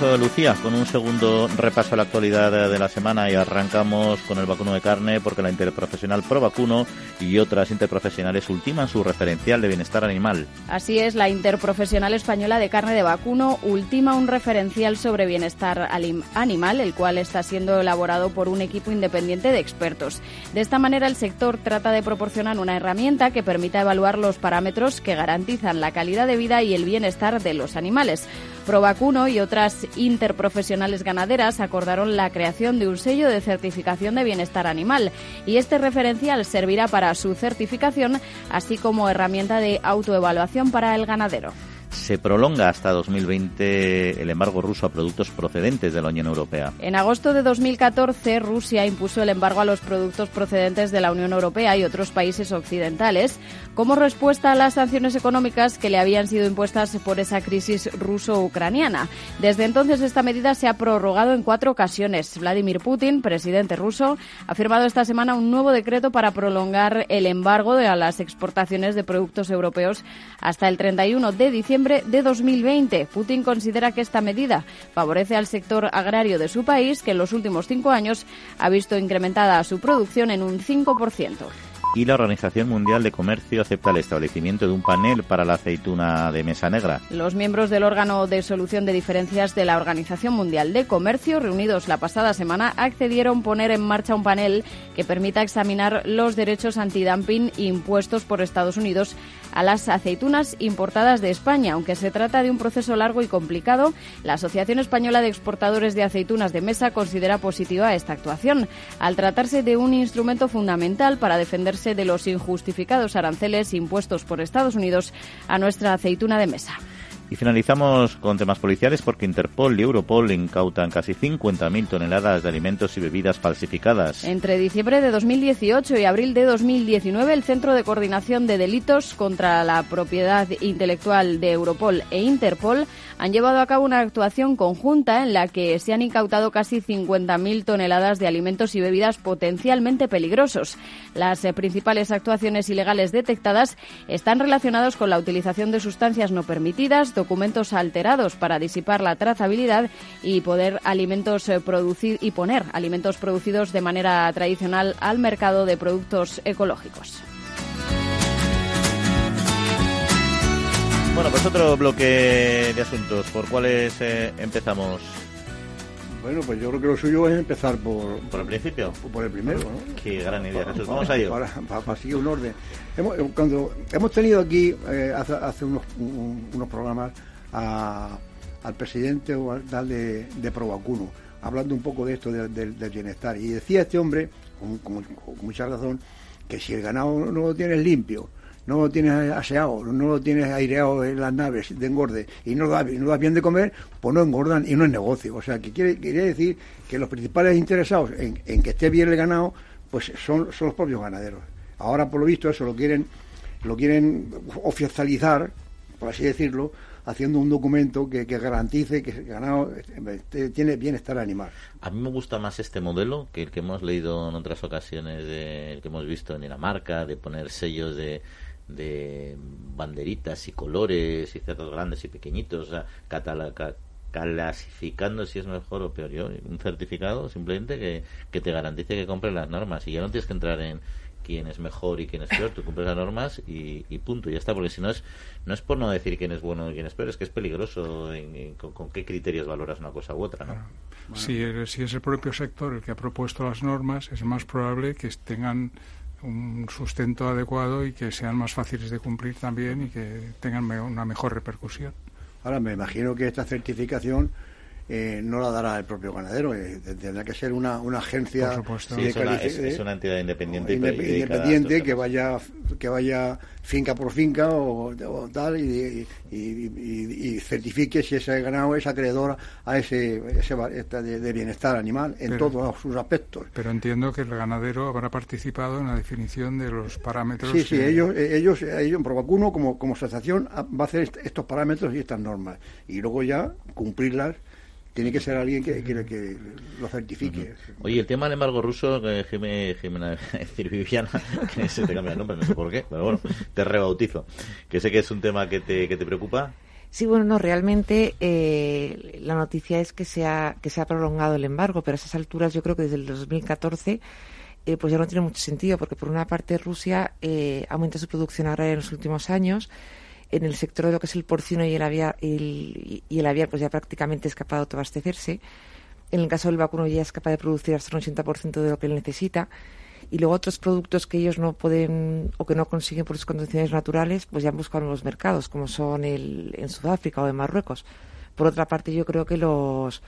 Lucía, con un segundo repaso a la actualidad de la semana y arrancamos con el vacuno de carne porque la interprofesional ProVacuno y otras interprofesionales ultiman su referencial de bienestar animal. Así es, la Interprofesional Española de Carne de Vacuno ultima un referencial sobre bienestar animal, el cual está siendo elaborado por un equipo independiente de expertos. De esta manera, el sector trata de proporcionar una herramienta que permita evaluar los parámetros que garantizan la calidad de vida y el bienestar de los animales. Provacuno y otras interprofesionales ganaderas acordaron la creación de un sello de certificación de bienestar animal. Y este referencial servirá para su certificación, así como herramienta de autoevaluación para el ganadero se prolonga hasta 2020 el embargo ruso a productos procedentes de la Unión Europea. En agosto de 2014, Rusia impuso el embargo a los productos procedentes de la Unión Europea y otros países occidentales como respuesta a las sanciones económicas que le habían sido impuestas por esa crisis ruso-ucraniana. Desde entonces, esta medida se ha prorrogado en cuatro ocasiones. Vladimir Putin, presidente ruso, ha firmado esta semana un nuevo decreto para prolongar el embargo a las exportaciones de productos europeos hasta el 31 de diciembre de 2020. Putin considera que esta medida favorece al sector agrario de su país, que en los últimos cinco años ha visto incrementada su producción en un 5% y la Organización Mundial de Comercio acepta el establecimiento de un panel para la aceituna de mesa negra. Los miembros del órgano de solución de diferencias de la Organización Mundial de Comercio, reunidos la pasada semana, accedieron a poner en marcha un panel que permita examinar los derechos antidumping impuestos por Estados Unidos a las aceitunas importadas de España. Aunque se trata de un proceso largo y complicado, la Asociación Española de Exportadores de Aceitunas de Mesa considera positiva esta actuación, al tratarse de un instrumento fundamental para defender de los injustificados aranceles impuestos por Estados Unidos a nuestra aceituna de mesa. Y finalizamos con temas policiales porque Interpol y Europol incautan casi 50.000 toneladas de alimentos y bebidas falsificadas. Entre diciembre de 2018 y abril de 2019, el Centro de Coordinación de Delitos contra la Propiedad Intelectual de Europol e Interpol han llevado a cabo una actuación conjunta en la que se han incautado casi 50.000 toneladas de alimentos y bebidas potencialmente peligrosos. Las principales actuaciones ilegales detectadas están relacionadas con la utilización de sustancias no permitidas, documentos alterados para disipar la trazabilidad y poder alimentos eh, producir y poner alimentos producidos de manera tradicional al mercado de productos ecológicos. Bueno, pues otro bloque de asuntos. ¿Por cuáles eh, empezamos? Bueno, pues yo creo que lo suyo es empezar por... ¿Por el principio? Por, el primero, ¿no? Qué gran idea, Jesús. Vamos a ello. Para, seguir un orden. Hemos, eh, cuando hemos tenido aquí, eh, hace, unos, unos programas, al presidente o al tal de, de Provacuno, hablando un poco de esto del bienestar. Y decía este hombre, con, mucha razón, que si el ganado no lo tienes limpio, no lo tienes aseado, no lo tienes aireado en las naves de engorde y no lo das, no bien de comer, pues no engordan y no es negocio. O sea, que quiere, decir que los principales interesados en, que esté bien el ganado, pues son, son los propios ganaderos. Ahora, por lo visto, eso lo quieren, lo quieren oficializar, por así decirlo, haciendo un documento que, garantice que el ganado tiene bienestar animal. A mí me gusta más este modelo que el que hemos leído en otras ocasiones, de, el que hemos visto en Dinamarca, de poner sellos de de banderitas y colores y cerdos grandes y pequeñitos, o sea, clasificando si es mejor o peor. Yo, un certificado simplemente que, que te garantice que cumples las normas y ya no tienes que entrar en quién es mejor y quién es peor, tú cumples las normas y, punto, ya está, porque si no es, no es por no decir quién es bueno y quién es peor, es que es peligroso con, qué criterios valoras una cosa u otra, ¿no? Si, si es el propio sector el que ha propuesto las normas, es más probable que tengan un sustento adecuado y que sean más fáciles de cumplir también y que tengan una mejor repercusión. Ahora, me imagino que esta certificación eh, no la dará el propio ganadero. Eh, tendrá que ser una, una agencia. es, una, entidad independiente, independiente que vaya que vaya finca por finca o, tal y, certifique si ese ganado es acreedor a ese, ese de, bienestar animal en todos sus aspectos. Pero entiendo que el ganadero habrá participado en la definición de los parámetros. Sí, sí, ellos, ellos, ellos, Provacuno como, como asociación va a hacer estos parámetros y estas normas y luego ya cumplirlas tiene que ser alguien que, que, lo certifique. Oye, el tema del embargo ruso, que Jimena, decir Viviana, que se te cambia el nombre, no sé por qué, pero bueno, te rebautizo. Que sé que es un tema que te, que te preocupa. Sí, bueno, no, realmente eh, la noticia es que se, ha, que se ha prolongado el embargo, pero a esas alturas yo creo que desde el 2014 eh, pues ya no tiene mucho sentido, porque por una parte Rusia eh, aumenta su producción agraria en los últimos años, en el sector de lo que es el porcino y el aviar, y el aviar pues ya prácticamente es capaz de autoabastecerse. En el caso del vacuno ya es capaz de producir hasta un 80% de lo que él necesita y luego otros productos que ellos no pueden o que no consiguen por sus condiciones naturales, pues ya buscan los mercados, como son el, en Sudáfrica o en Marruecos. Por otra parte, yo creo que los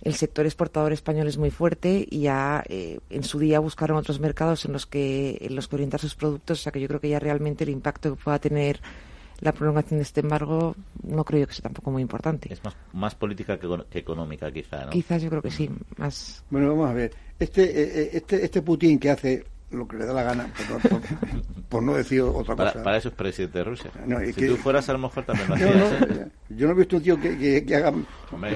el sector exportador español es muy fuerte y ya eh, en su día buscaron otros mercados en los que en los que orientar sus productos, o sea que yo creo que ya realmente el impacto que pueda tener la prolongación de este embargo no creo que sea tampoco muy importante. Es más, más política que, económica, quizá, ¿no? Quizás yo creo que sí, más... Bueno, vamos a ver. Este, eh, eh, este, este Putin que hace lo que le da la gana, por no, decir otra cosa. Para, eso es presidente de Rusia. si tú fueras a lo mejor también lo hacías. ¿eh? Yo no he visto un tío que, que, haga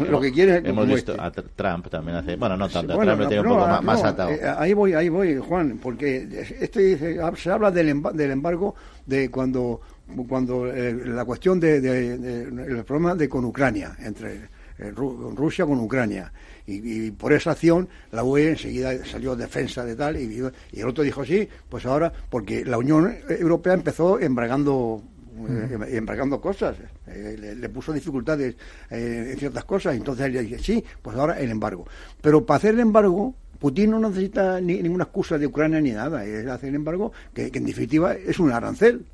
lo que quiere. Hemos visto este. a Trump también hace. Bueno, no tanto. Trump lo tiene un poco más, más, atado. ahí voy, ahí voy, Juan, porque este se habla del, del embargo de cuando cuando eh, la cuestión de, el problema de con Ucrania entre eh, Rusia con Ucrania. Y, por esa acción la UE enseguida salió defensa de tal y, el otro dijo sí pues ahora porque la Unión Europea empezó embargando eh, embargando cosas le, puso dificultades en ciertas cosas entonces él dice sí pues ahora el embargo pero para hacer el embargo Putin no necesita ninguna excusa de Ucrania ni nada, es hacer el embargo que en definitiva es un arancel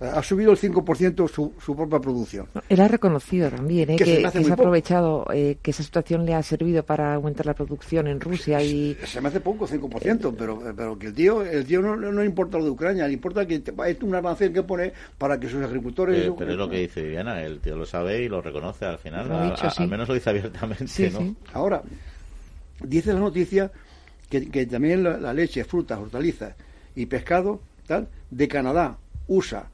ha subido el 5% su, su propia producción. Él ha reconocido también ¿eh? que, se, ha aprovechado, eh, que esa situación le ha servido para aumentar la producción en Rusia. y Se, me hace poco, 5%, pero, pero que el tío, el tío no, no, importa lo de Ucrania, le importa que es un arancel que pone para que sus agricultores... Eh, pero es lo que dice Viviana, el tío lo sabe y lo reconoce al final, al menos lo dice abiertamente. ¿no? Ahora, dice la noticia que, que también la, la leche, frutas, hortalizas y pescado tal de Canadá, USA,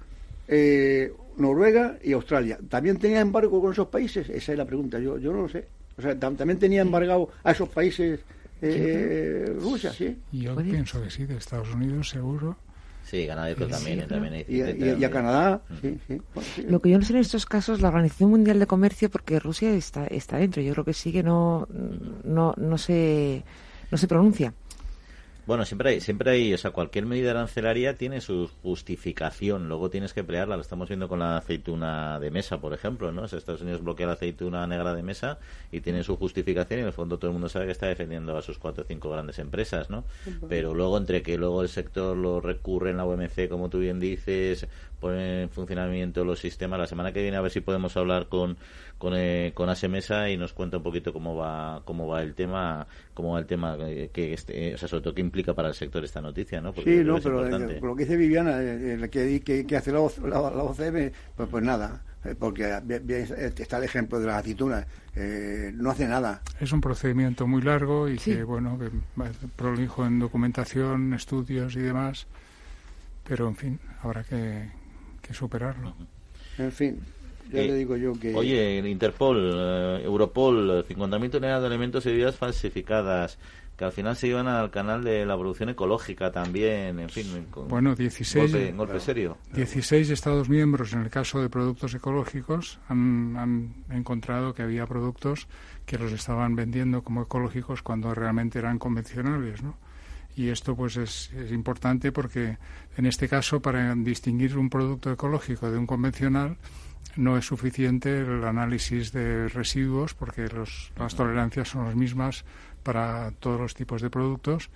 eh, Noruega y Australia. ¿También tenía embargo con esos países? Esa es la pregunta, yo, yo no lo sé. O sea, también tenía embargado a esos países eh, Rusia, ¿sí? Yo pienso que sí, de Estados Unidos seguro. Sí, Canadá también, también y, a Canadá, sí, Lo que yo no sé en estos casos, la Organización Mundial de Comercio, porque Rusia está, está dentro, yo creo que sí que no, no, no, se, no se pronuncia. Bueno, siempre hay, siempre hay, o sea, cualquier medida arancelaria tiene su justificación, luego tienes que emplearla, lo estamos viendo con la aceituna de mesa, por ejemplo, ¿no? Estados Unidos bloquea la aceituna negra de mesa y tiene su justificación y en el fondo todo el mundo sabe que está defendiendo a sus cuatro o cinco grandes empresas, ¿no? Pero luego entre que luego el sector lo recurre en la OMC, como tú bien dices, pone en funcionamiento los sistemas, la semana que viene a ver si podemos hablar con con, eh, con Mesa y nos cuenta un poquito cómo va cómo va el tema cómo va el tema eh, que este, o sea sobre todo qué implica para el sector esta noticia no sí no pero eh, lo que dice Viviana eh, que, que, hace la, la, OCM pues, pues nada porque está el ejemplo de las aceitunas no hace nada. Es un procedimiento muy largo y que bueno que prolijo en documentación estudios y demás pero en fin habrá que, que superarlo. En fin le digo yo que... Oye, Interpol, eh, Europol, 50.000 toneladas de alimentos y bebidas falsificadas que al final se iban al canal de la producción ecológica también, en fin. bueno, 16, golpe, serio. 16 Estados miembros, en el caso de productos ecológicos, han, han, encontrado que había productos que los estaban vendiendo como ecológicos cuando realmente eran convencionales, ¿no? Y esto pues es, es importante porque en este caso para distinguir un producto ecológico de un convencional no es suficiente el análisis de residuos porque las tolerancias son las mismas para todos los tipos de productos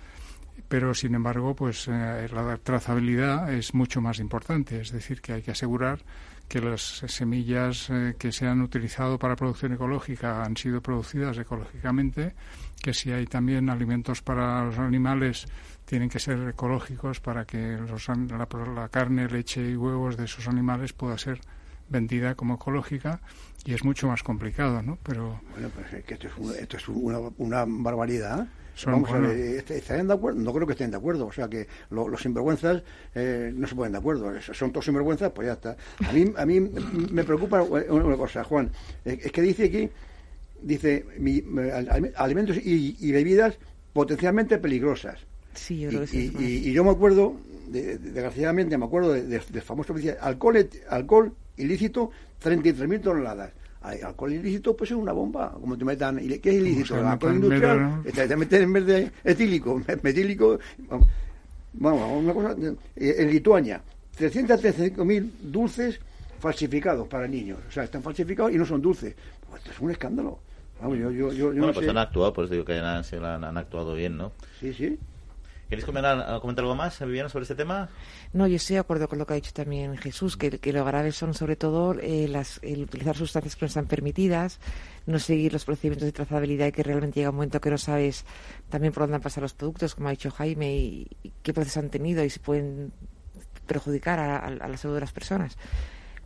pero sin embargo pues eh, la trazabilidad es mucho más importante. Es decir que hay que asegurar que las semillas eh, que se han utilizado para producción ecológica han sido producidas ecológicamente que si hay también alimentos para los animales tienen que ser ecológicos para que los, la, la carne leche y huevos de esos animales pueda ser vendida como ecológica y es mucho más complicado, ¿no? Pero bueno, pues es que esto es, esto es una, una, barbaridad. Vamos a ver, ¿estarían de acuerdo? No creo que estén de acuerdo. O sea que los sinvergüenzas eh, no se ponen de acuerdo. Son todos sinvergüenzas, pues ya está. A mí, a mí me preocupa una cosa, Juan. Es que dice aquí, dice, alimentos y, bebidas potencialmente peligrosas. Sí, yo creo y, y, y, yo me acuerdo, desgraciadamente me acuerdo del famoso alcohol, alcohol ilícito 33.000 toneladas. alcohol ilícito pues es una bomba, como te metan, ¿qué es ilícito? El alcohol industrial, te, meten en vez de etílico, metílico, vamos, una cosa, eh, en Lituania, 335.000 dulces falsificados para niños, o sea, están falsificados y no son dulces. Pues esto es un escándalo. Vamos, yo, yo, yo, bueno, pues han actuado, pues digo que han, han, han actuado bien, ¿no? Sí, sí. ¿Queréis comentar, comentar, algo más, Viviana, sobre este tema? No, yo estoy de acuerdo con lo que ha dicho también Jesús, que, que lo grave son sobre todo eh, las, el utilizar sustancias que no están permitidas, no seguir los procedimientos de trazabilidad y que realmente llega un momento que no sabes también por dónde han pasado los productos, como ha dicho Jaime, y, qué proceso han tenido y si pueden perjudicar a, la salud de las personas.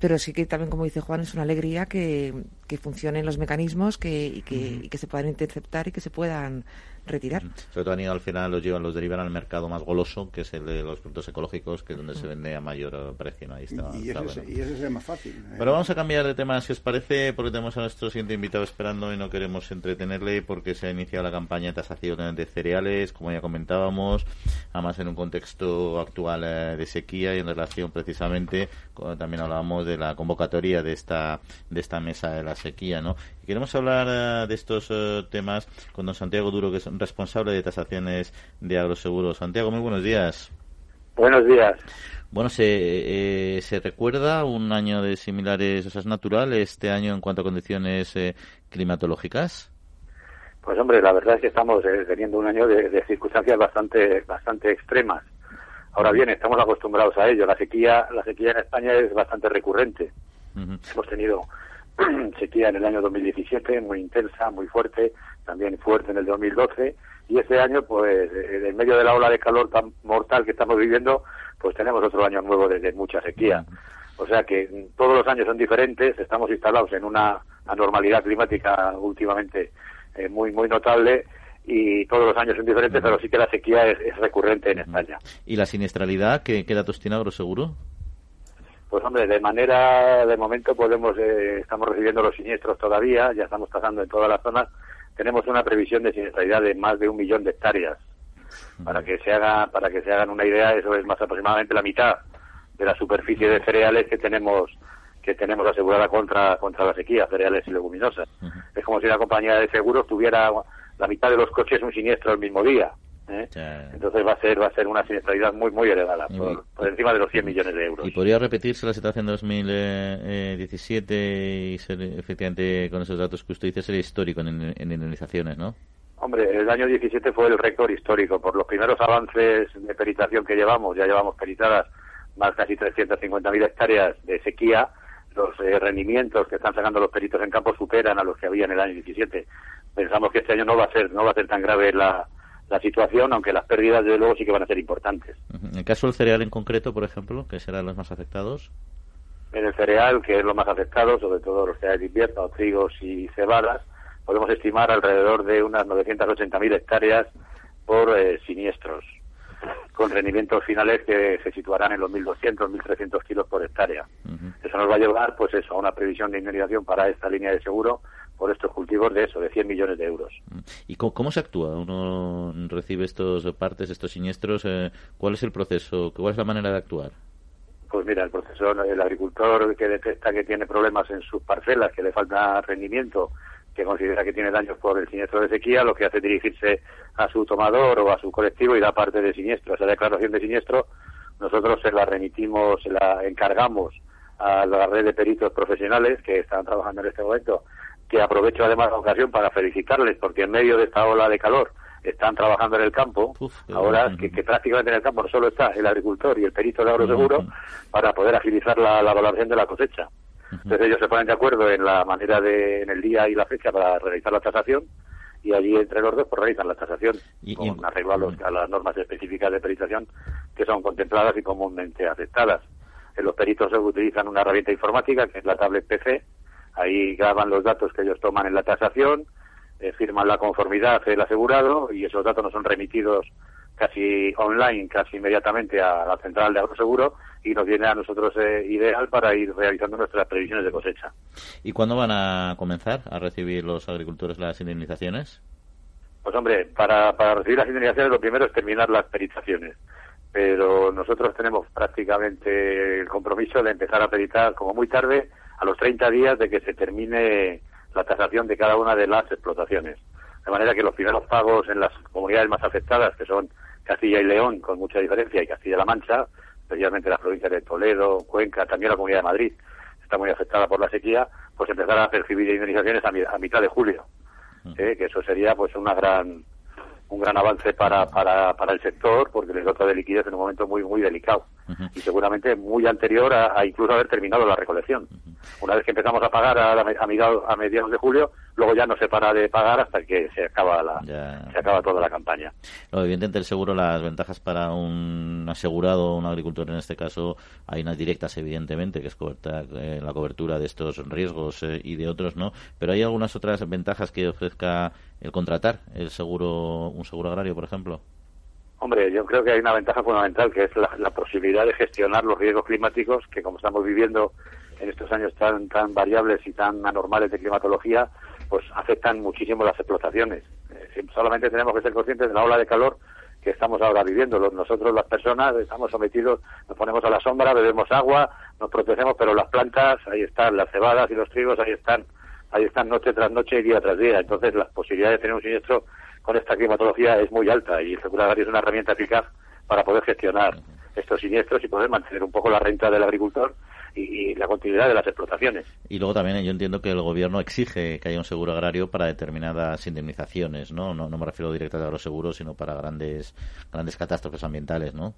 Pero sí que también, como dice Juan, es una alegría que, que funcionen los mecanismos que, y, que, y que se puedan interceptar y que se puedan retirar. Sobre todo al final los llevan, los derivan al mercado más goloso, que es el de los productos ecológicos, que es donde se vende a mayor precio. Ahí está, y, eso es, más fácil. ¿eh? Pero vamos a cambiar de tema, si os parece, porque tenemos a nuestro siguiente invitado esperando y no queremos entretenerle porque se ha iniciado la campaña de tasación de cereales, como ya comentábamos, además en un contexto actual eh, de sequía y en relación precisamente, cuando también hablábamos de la convocatoria de esta, de esta mesa de la sequía, ¿no? queremos hablar eh, de estos temas con don Santiago Duro, que es responsable de tasaciones de agroseguros. Santiago, muy buenos días. Buenos días. Bueno, ¿se, eh, ¿se recuerda un año de similares, o sea, es natural este año en cuanto a condiciones eh, climatológicas? Pues hombre, la verdad es que estamos eh, teniendo un año de, circunstancias bastante bastante extremas. Ahora bien, estamos acostumbrados a ello. La sequía, la sequía en España es bastante recurrente. Hemos tenido sequía en el año 2017, muy intensa, muy fuerte, también fuerte en el 2012, y este año, pues, en medio de la ola de calor tan mortal que estamos viviendo, pues tenemos otro año nuevo de, mucha sequía. O sea que todos los años son diferentes, estamos instalados en una anormalidad climática últimamente eh, muy, muy notable, y todos los años son diferentes, pero sí que la sequía es, recurrente en España. ¿Y la siniestralidad? ¿Qué, qué datos tiene Agroseguro? Pues hombre, de manera, de momento podemos, eh, estamos recibiendo los siniestros todavía, ya estamos pasando en todas las zonas, tenemos una previsión de siniestralidad de más de un millón de hectáreas. Para que se haga, para que se hagan una idea, eso es más aproximadamente la mitad de la superficie de cereales que tenemos que tenemos asegurada contra contra la sequía, cereales y leguminosas. Es como si una compañía de seguros tuviera la mitad de los coches un siniestro el mismo día. ¿Eh? Entonces va a ser va a ser una siniestralidad muy muy elevada, por, encima de los 100 millones de euros. ¿Y podría repetirse la situación de 2017 y ser efectivamente con esos datos que usted dice ser histórico en, en indemnizaciones, no? Hombre, el año 17 fue el récord histórico por los primeros avances de peritación que llevamos, ya llevamos peritadas más casi 350.000 hectáreas de sequía, los eh, rendimientos que están sacando los peritos en campo superan a los que había en el año 17. Pensamos que este año no va a ser no va a ser tan grave la, la situación, aunque las pérdidas, desde luego, sí que van a ser importantes. En el caso del cereal en concreto, por ejemplo, que serán los más afectados. En el cereal, que es lo más afectado, sobre todo los cereales de invierno, trigos y cebadas, podemos estimar alrededor de unas 980.000 hectáreas por eh, siniestros, con rendimientos finales que se situarán en los 1.200, 1.300 kilos por hectárea. Eso nos va a llevar, pues eso, a una previsión de indemnización para esta línea de seguro por estos cultivos de eso, de 100 millones de euros. ¿Y cómo, se actúa? Uno recibe estos partes, estos siniestros. Eh, ¿Cuál es el proceso? ¿Cuál es la manera de actuar? Pues mira, el proceso, el agricultor que detecta que tiene problemas en sus parcelas, que le falta rendimiento, que considera que tiene daños por el siniestro de sequía, lo que hace es dirigirse a su tomador o a su colectivo y da parte de siniestro. Esa declaración de siniestro nosotros se la remitimos, se la encargamos a la red de peritos profesionales que están trabajando en este momento que aprovecho además la ocasión para felicitarles porque en medio de esta ola de calor están trabajando en el campo, ahora que, prácticamente en el campo no solo está el agricultor y el perito de agroseguro para poder agilizar la, valoración de la cosecha. Entonces ellos se ponen de acuerdo en la manera de, en el día y la fecha para realizar la tasación y allí entre los dos pues realizan la tasación con arreglo a, a las normas específicas de peritación que son contempladas y comúnmente aceptadas. En los peritos utilizan una herramienta informática que es la tablet PC Ahí graban los datos que ellos toman en la tasación, eh, firman la conformidad del asegurado y esos datos nos son remitidos casi online, casi inmediatamente a la central de agroseguro y nos viene a nosotros eh, ideal para ir realizando nuestras previsiones de cosecha. ¿Y cuándo van a comenzar a recibir los agricultores las indemnizaciones? Pues hombre, para, para recibir las indemnizaciones lo primero es terminar las peritaciones pero nosotros tenemos prácticamente el compromiso de empezar a acreditar como muy tarde a los 30 días de que se termine la tasación de cada una de las explotaciones. De manera que los primeros pagos en las comunidades más afectadas, que son Castilla y León, con mucha diferencia, y Castilla-La Mancha, especialmente las provincias de Toledo, Cuenca, también la Comunidad de Madrid, está muy afectada por la sequía, pues empezar a percibir indemnizaciones a, mitad de julio. ¿eh? Que eso sería pues una gran un gran avance para, para, para el sector porque les dota de liquidez en un momento muy muy delicado y seguramente muy anterior a, incluso haber terminado la recolección. Una vez que empezamos a pagar a, a, mediados, a mediados de julio, luego ya no se para de pagar hasta que se acaba la se acaba toda la campaña. Lo evidentemente el seguro, las ventajas para un asegurado, un agricultor en este caso, hay unas directas evidentemente, que es eh, la cobertura de estos riesgos eh, y de otros, ¿no? Pero hay algunas otras ventajas que ofrezca el contratar el seguro, un seguro agrario, por ejemplo. Hombre, yo creo que hay una ventaja fundamental que es la, posibilidad de gestionar los riesgos climáticos que, como estamos viviendo en estos años tan tan variables y tan anormales de climatología, pues afectan muchísimo las explotaciones. Solamente tenemos que ser conscientes de la ola de calor que estamos ahora viviendo. nosotros, las personas, estamos sometidos, nos ponemos a la sombra, bebemos agua, nos protegemos, pero las plantas, ahí están, las cebadas y los trigos, ahí están, ahí están noche tras noche y día tras día. Entonces, las posibilidades de tener un siniestro con esta climatología es muy alta y el seguro agrario es una herramienta eficaz para poder gestionar estos siniestros y poder mantener un poco la renta del agricultor y, la continuidad de las explotaciones. Y luego también yo entiendo que el gobierno exige que haya un seguro agrario para determinadas indemnizaciones, ¿no? No, no me refiero directamente a los seguros, sino para grandes, grandes catástrofes ambientales, ¿no?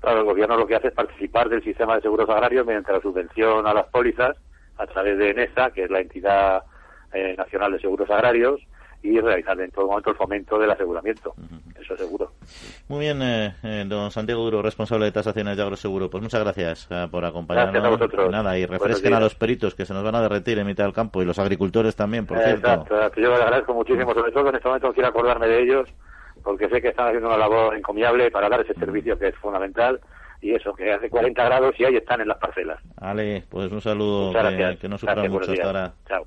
Claro, el gobierno lo que hace es participar del sistema de seguros agrarios mediante la subvención a las pólizas a través de ENESA, que es la entidad eh, nacional de seguros agrarios, y realizar en todo momento el fomento del aseguramiento. Eso seguro. Muy bien, eh, eh, don Santiago Duro, responsable de tasaciones de Agroseguro. Pues muchas gracias eh, por acompañarnos. Gracias a vosotros. Nada, y refresquen a los peritos que se nos van a derretir en mitad del campo y los agricultores también, por cierto. Exacto, yo les agradezco muchísimo, sobre todo en este momento quiero acordarme de ellos porque sé que están haciendo una labor encomiable para dar ese servicio que es fundamental y eso, que hace 40 grados y ahí están en las parcelas. Vale, pues un saludo, que, no sufran mucho hasta ahora. Chao.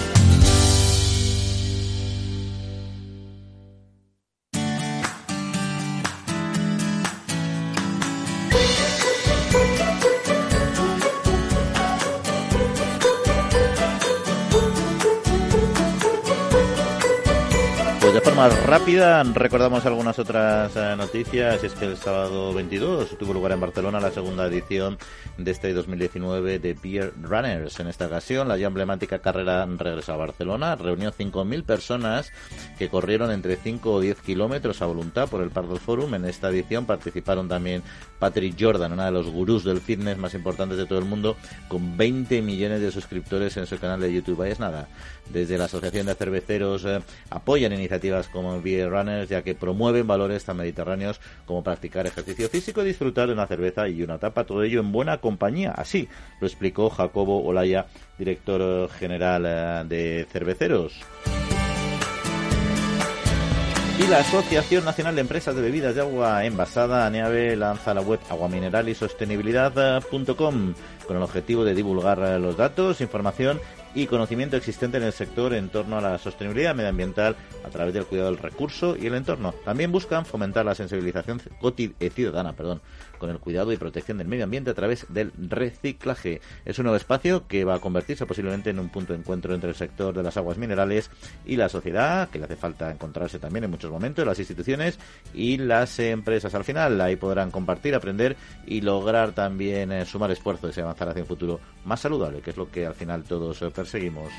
Rápida, recordamos algunas otras eh, noticias. Es que el sábado 22 tuvo lugar en Barcelona la segunda edición de este 2019 de Beer Runners. En esta ocasión, la ya emblemática carrera regresó a Barcelona. Reunió 5.000 personas que corrieron entre 5 o 10 kilómetros a voluntad por el Pardo Forum. En esta edición participaron también Patrick Jordan, una de los gurús del fitness más importantes de todo el mundo, con 20 millones de suscriptores en su canal de YouTube. Ahí es nada. Desde la Asociación de Cerveceros eh, apoyan iniciativas como Beer Runners, ya que promueven valores tan mediterráneos como practicar ejercicio físico y disfrutar de una cerveza y una tapa. Todo ello en buena compañía. Así lo explicó Jacobo Olaya, director general eh, de Cerveceros. Y la Asociación Nacional de Empresas de Bebidas de Agua Envasada, ANEAVE, lanza la web aguamineral y sostenibilidad.com con el objetivo de divulgar eh, los datos, información y conocimiento existente en el sector en torno a la sostenibilidad medioambiental a través del cuidado del recurso y el entorno. También buscan fomentar la sensibilización eh, ciudadana perdón, con el cuidado y protección del medio ambiente a través del reciclaje. Es un nuevo espacio que va a convertirse posiblemente en un punto de encuentro entre el sector de las aguas minerales y la sociedad, que le hace falta encontrarse también en muchos momentos, las instituciones y las empresas. Al final ahí podrán compartir, aprender y lograr también eh, sumar esfuerzos y avanzar hacia un futuro más saludable, que es lo que al final todos eh, perseguimos.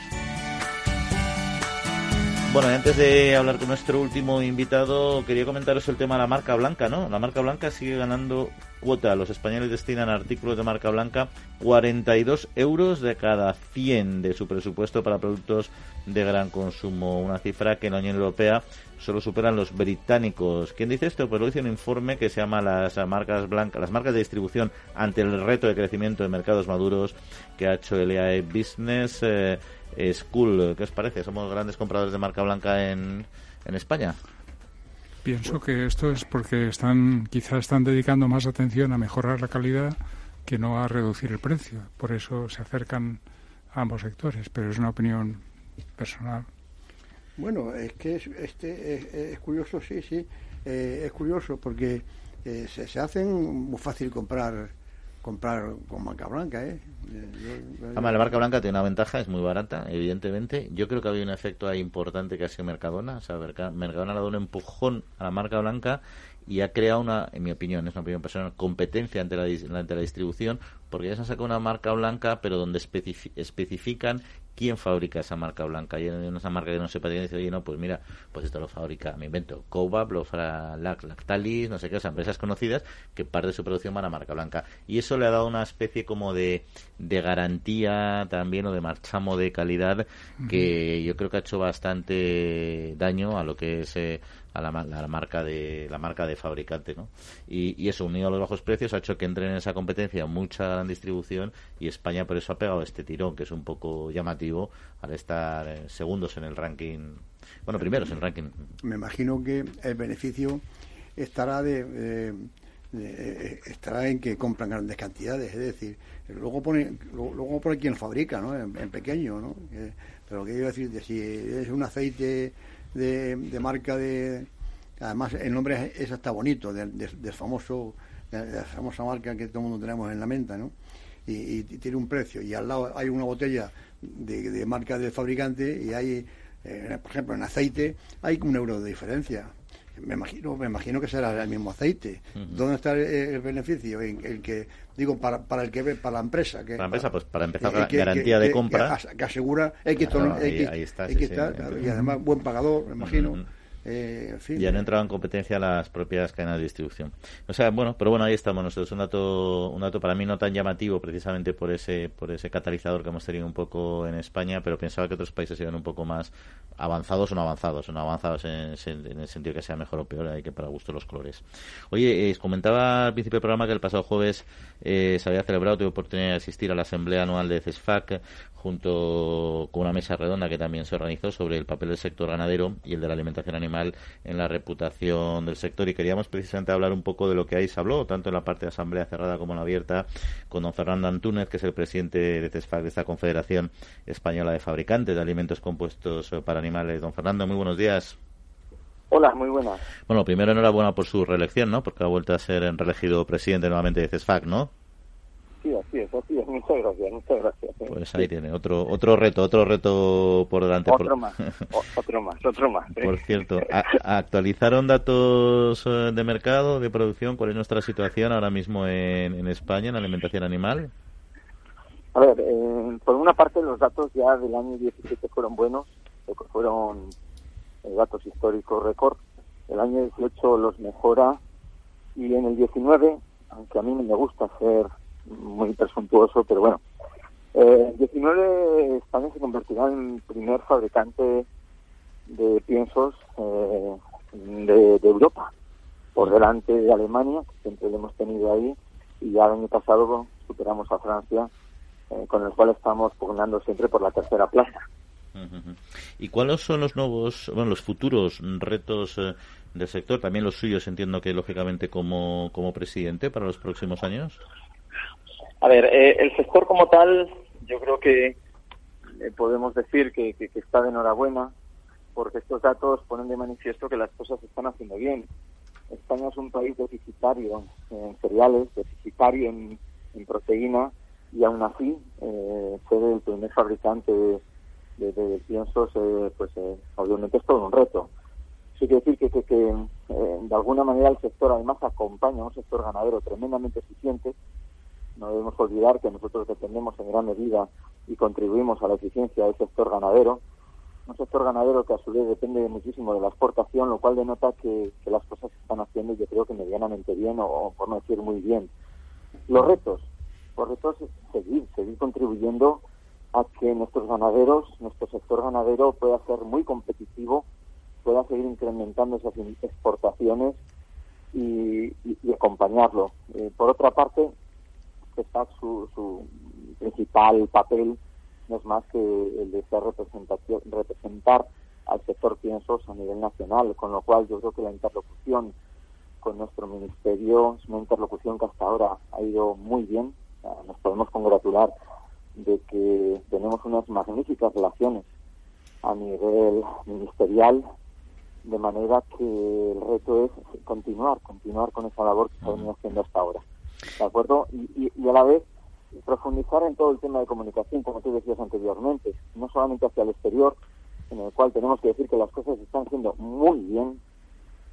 Bueno, antes de hablar con nuestro último invitado, quería comentaros el tema de la marca blanca, ¿no? La marca blanca sigue ganando cuota. Los españoles destinan artículos de marca blanca 42 euros de cada 100 de su presupuesto para productos de gran consumo, una cifra que en la Unión Europea solo superan los británicos. ¿Quién dice esto? Pues lo dice un informe que se llama las marcas blancas, las marcas de distribución ante el reto de crecimiento de mercados maduros que ha hecho el EAE Business eh, School. ¿Qué os parece? ¿Somos grandes compradores de marca blanca en, en España? Pienso que esto es porque están, quizás están dedicando más atención a mejorar la calidad que no a reducir el precio. Por eso se acercan a ambos sectores, pero es una opinión personal. Bueno, es que es, este es, curioso, sí, sí, eh, es curioso porque eh, se, se hacen muy fácil comprar comprar con marca blanca, ¿eh? la marca blanca tiene una ventaja, es muy barata, evidentemente. Yo creo que había un efecto ahí importante que ha sido Mercadona. O sea, Mercadona ha dado un empujón a la marca blanca y ha creado una, en mi opinión, es una opinión personal, competencia ante la, ante la distribución, porque ya se han sacado una marca blanca, pero donde especifican quién fabrica esa marca blanca. Y en esa marca que no sepa, dice, oye, no, pues mira, pues esto lo fabrica, me invento, Cobab, lo Lactalis, no sé qué, o sea, empresas conocidas que parte de su producción van a marca blanca. Y eso le ha dado una especie como de, de garantía también o de marchamo de calidad que yo creo que ha hecho bastante daño a lo que es eh, a la, marca de la marca de fabricante no y, eso unido a los bajos precios ha hecho que entre en esa competencia mucha gran distribución y España por eso ha pegado este tirón que es un poco llamativo al estar eh, segundos en el ranking bueno primeros en el ranking. Me imagino que el beneficio estará de, eh, estará en que compran grandes cantidades es decir luego pone luego, pone quién fabrica no en, pequeño no eh, pero que quiero decir de si es un aceite de, marca de... Además, el nombre es, hasta bonito, del, famoso, de la famosa marca que todo el mundo tenemos en la mente, ¿no? Y, tiene un precio. Y al lado hay una botella de, marca del fabricante y hay, eh, por ejemplo, en aceite hay un euro de diferencia. Me imagino, me imagino que será el mismo aceite. ¿Dónde está el, beneficio? En el que digo para, para el que ve para la empresa que para la empresa pues para empezar la garantía de compra. que, asegura X, ahí, está, y además buen pagador me imagino eh, ya han entrado en competencia las propias cadenas de distribución. O sea, bueno, pero bueno, ahí estamos nosotros. Un dato, un dato para mí no tan llamativo precisamente por ese, por ese catalizador que hemos tenido un poco en España, pero pensaba que otros países iban un poco más avanzados o no avanzados, o no avanzados en, el sentido que sea mejor o peor, hay que para gusto los colores. Oye, eh, comentaba al principio del programa que el pasado jueves eh, se había celebrado, tuve oportunidad de asistir a la asamblea anual de CESFAC junto con una mesa redonda que también se organizó sobre el papel del sector ganadero y el de la alimentación animal en la reputación del sector y queríamos precisamente hablar un poco de lo que ahí se habló, tanto en la parte de asamblea cerrada como en la abierta, con don Fernando Antúnez, que es el presidente de CESFAC, de esta Confederación Española de Fabricantes de Alimentos Compuestos para Animales. Don Fernando, muy buenos días. Hola, muy buenas. Bueno, primero enhorabuena por su reelección, ¿no? Porque ha vuelto a ser reelegido presidente nuevamente de CESFAC, ¿no? Sí, así es, así es. Muchas gracias, muchas gracias. Pues ahí tiene, otro otro reto, otro reto por delante. Otro más, otro más, otro más. Por cierto, ¿actualizaron datos eh, de mercado, de producción? ¿Cuál es nuestra situación ahora mismo en, en España en alimentación animal? A ver, eh, por una parte los datos ya del año 17 fueron buenos, fueron eh, datos históricos récord. El año 18 los mejora y en el 19, aunque a mí no me gusta ser muy presuntuoso, pero bueno. Eh, 19 España se convertirá en primer fabricante de piensos eh, de, Europa, por delante de Alemania, que siempre lo hemos tenido ahí, y ya el año pasado superamos a Francia, eh, con el cual estamos pugnando siempre por la tercera plaza. ¿Y cuáles son los nuevos, bueno, los futuros retos eh, del sector? También los suyos, entiendo que lógicamente como, como presidente para los próximos años. A ver, eh, el sector como tal, yo creo que eh, podemos decir que, está de enhorabuena, porque estos datos ponen de manifiesto que las cosas se están haciendo bien. España es un país deficitario en cereales, deficitario en, proteína, y aún así eh, el primer fabricante de, de, piensos, eh, pues obviamente es todo un reto. Sí quiere decir que, que de alguna manera el sector además acompaña a un sector ganadero tremendamente eficiente, no debemos olvidar que nosotros dependemos en gran medida y contribuimos a la eficiencia del sector ganadero un sector ganadero que a su vez depende muchísimo de la exportación, lo cual denota que, las cosas se están haciendo yo creo que medianamente bien o, por no decir muy bien. Los retos, los retos es seguir, seguir contribuyendo a que nuestros ganaderos, nuestro sector ganadero pueda ser muy competitivo, pueda seguir incrementando esas exportaciones y, acompañarlo. Eh, por otra parte, está su, su principal papel no es más que el de ser representar al sector piensos a nivel nacional, con lo cual yo creo que la interlocución con nuestro ministerio es una interlocución que hasta ahora ha ido muy bien. Nos podemos congratular de que tenemos unas magníficas relaciones a nivel ministerial, de manera que el reto es continuar, continuar con esa labor que se ha venido haciendo hasta ahora. ¿De acuerdo? y a la vez profundizar en todo el tema de comunicación, como tú decías anteriormente, no solamente hacia el exterior, en el cual tenemos que decir que las cosas están haciendo muy bien,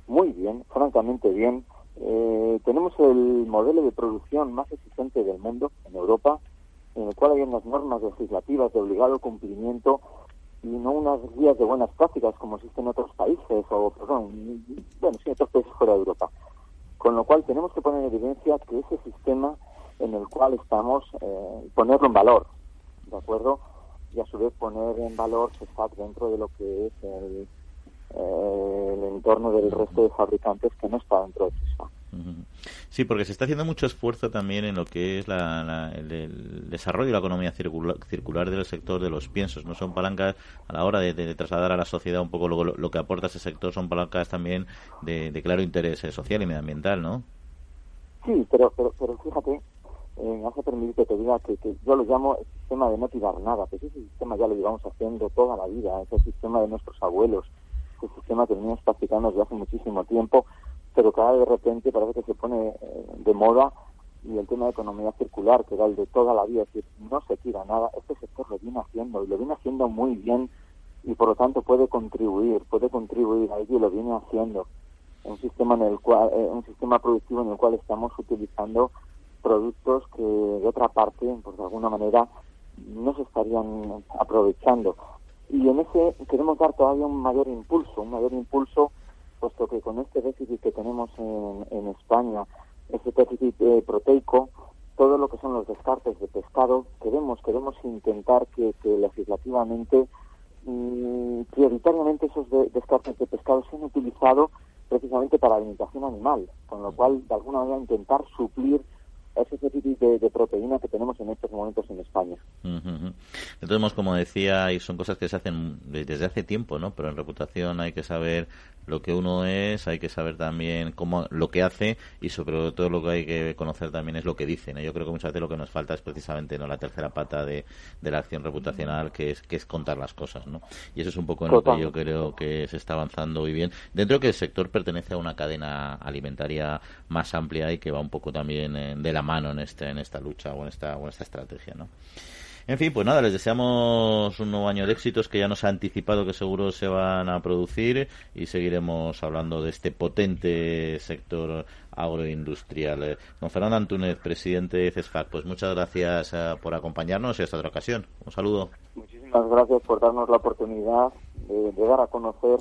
muy bien, francamente bien. Eh, tenemos el modelo de producción más exigente del mundo, en Europa, en el cual hay unas normas legislativas de obligado cumplimiento y no unas guías de buenas prácticas como existen en otros países, o, perdón, bueno, sí, en otros países fuera de Europa. Con lo cual tenemos que poner en evidencia que ese sistema en el cual estamos, eh, ponerlo en valor, ¿de acuerdo? Y a su vez poner en valor está dentro de lo que es el, eh, el entorno del resto de fabricantes que no está dentro de CESFAC. Sí, porque se está haciendo mucho esfuerzo también en lo que es el, desarrollo de la economía circular, del sector de los piensos. No son palancas a la hora de, trasladar a la sociedad un poco lo, que aporta ese sector, son palancas también de, claro interés social y medioambiental, ¿no? Sí, pero, pero, pero fíjate, eh, a permitir que te diga que, yo lo llamo el sistema de no tirar nada, pues ese sistema ya lo llevamos haciendo toda la vida, es el sistema de nuestros abuelos, es el sistema que venimos practicando desde hace muchísimo tiempo, pero cada de repente parece que se pone eh, de moda y el tema de economía circular, que era el de toda la vida, es decir, no se tira nada, este sector lo viene haciendo y lo viene haciendo muy bien y por lo tanto puede contribuir, puede contribuir a ello y lo viene haciendo. Un sistema en el cual, eh, un sistema productivo en el cual estamos utilizando productos que de otra parte, pues de alguna manera, no se estarían aprovechando. Y en ese queremos dar todavía un mayor impulso, un mayor impulso, puesto que con este déficit que tenemos en, en España, ese déficit eh, proteico, todo lo que son los descartes de pescado, queremos, queremos intentar que, legislativamente, mm, prioritariamente esos descartes de pescado sean utilizados precisamente para alimentación animal, con lo cual, de alguna manera, intentar suplir ese déficit de, proteína que tenemos en estos momentos en España. Entonces, como decía, y son cosas que se hacen desde hace tiempo, ¿no? Pero en reputación hay que saber lo que uno es, hay que saber también cómo lo que hace y sobre todo lo que hay que conocer también es lo que dicen. Yo creo que muchas veces lo que nos falta es precisamente no la tercera pata de, la acción reputacional, que es que es contar las cosas, ¿no? Y eso es un poco en lo que yo creo que se está avanzando muy bien. Dentro de que el sector pertenece a una cadena alimentaria más amplia y que va un poco también eh, de la mano en este en esta lucha o en esta o en esta estrategia, ¿no? En fin, pues nada, les deseamos un nuevo año de éxitos que ya nos ha anticipado que seguro se van a producir y seguiremos hablando de este potente sector agroindustrial. Don Fernando Antúnez, presidente de CESFAC, pues muchas gracias eh, por acompañarnos y hasta otra ocasión. Un saludo. Muchísimas gracias por darnos la oportunidad de, dar a conocer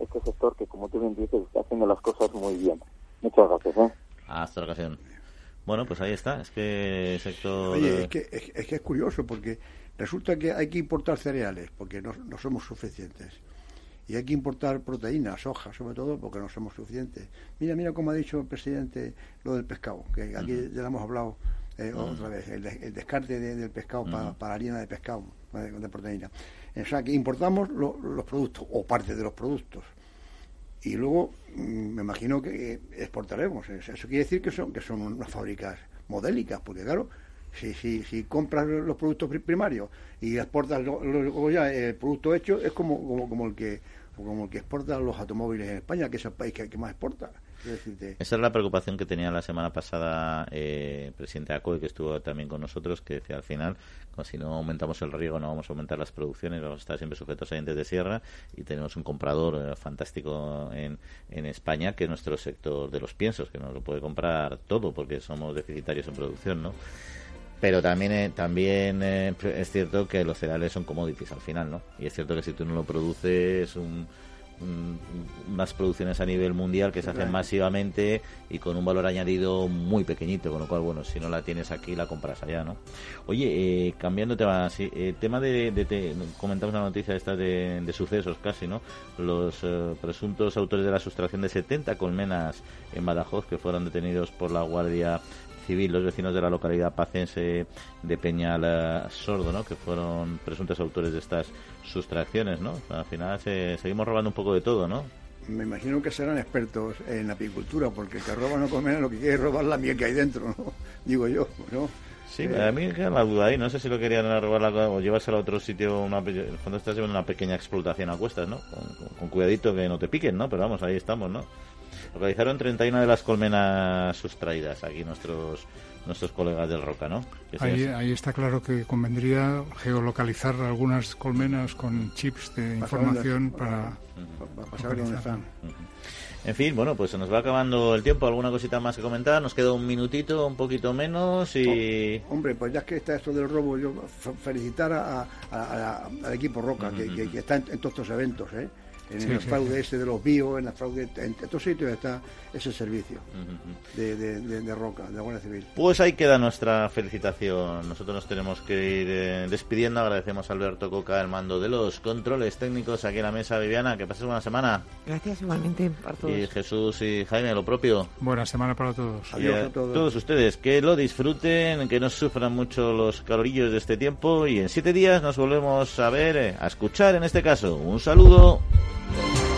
este sector que, como tú bien dices, está haciendo las cosas muy bien. Muchas gracias. ¿eh? Hasta otra ocasión. Bueno, pues ahí está. Es que sector. Oye, es que, es, que es curioso porque resulta que hay que importar cereales porque no, no somos suficientes. Y hay que importar proteínas, soja, sobre todo, porque no somos suficientes. Mira, mira cómo ha dicho el presidente lo del pescado, que aquí ya lo hemos hablado eh, otra vez, el, descarte del pescado para, harina de pescado, de, proteína. O sea, que importamos los productos, o parte de los productos y luego mm, me imagino que exportaremos. Eso quiere decir que son, que son unas fábricas modélicas, porque claro, si, si, si compras los productos primarios y exportas luego ya el producto hecho, es como, como, como el que como el que exporta los automóviles en España, que es el país que más exporta. Esa es la preocupación que tenía la semana pasada eh, el presidente ACOE, que estuvo también con nosotros, que decía al final, si no aumentamos el riego, no vamos a aumentar las producciones, vamos a estar siempre sujetos a dientes de sierra y tenemos un comprador eh, fantástico en, en España, que es nuestro sector de los piensos, que nos lo puede comprar todo porque somos deficitarios en producción, ¿no? pero también eh, también eh, es cierto que los cereales son commodities al final, ¿no? Y es cierto que si tú no lo produces un unas producciones a nivel mundial que se hacen masivamente y con un valor añadido muy pequeñito, con lo cual, bueno, si no la tienes aquí, la compras allá, ¿no? Oye, eh, cambiando tema, sí, eh, tema de, comentamos la noticia esta de, sucesos casi, ¿no? Los eh, presuntos autores de la sustracción de 70 colmenas en Badajoz que fueron detenidos por la Guardia Civil, los vecinos de la localidad pacense de Peñal Sordo, ¿no? que fueron presuntos autores de estas sustracciones. ¿no? Al final seguimos robando un poco de todo, ¿no? Me imagino que serán expertos en apicultura, porque el que roba no come lo que quiere es robar la miel que hay dentro, ¿no? digo yo. ¿no? Sí, a mí me queda la duda ahí. No sé si lo querían robar o llevárselo a otro sitio. Una, cuando estás llevando una pequeña explotación a cuestas, ¿no? Con, con, cuidadito que no te piquen, ¿no? Pero vamos, ahí estamos, ¿no? Localizaron 31 de las colmenas sustraídas aquí nuestros nuestros colegas del Roca, ¿no? Ahí, ahí, está claro que convendría geolocalizar algunas colmenas con chips de información para, saber dónde están. En fin, bueno, pues se nos va acabando el tiempo. ¿Alguna cosita más que comentar? Nos queda un minutito, un poquito menos y... hombre, pues ya que está esto del robo, yo felicitar al equipo Roca, que, está en, todos estos eventos, ¿eh? En el fraude ese de los bio, en el fraude, en estos sitios está ese servicio de, de, Roca, de la Guardia Civil. Pues ahí queda nuestra felicitación. Nosotros nos tenemos que ir eh, despidiendo. Agradecemos a Alberto Coca el mando de los controles técnicos aquí en la mesa. Viviana, que pases buena semana. Gracias igualmente para todos. Y Jesús y Jaime, lo propio. Buena semana para todos. Adiós a todos. todos ustedes, que lo disfruten, que no sufran mucho los calorillos de este tiempo y en siete días nos volvemos a ver, eh, a escuchar en este caso. Un saludo. Bye.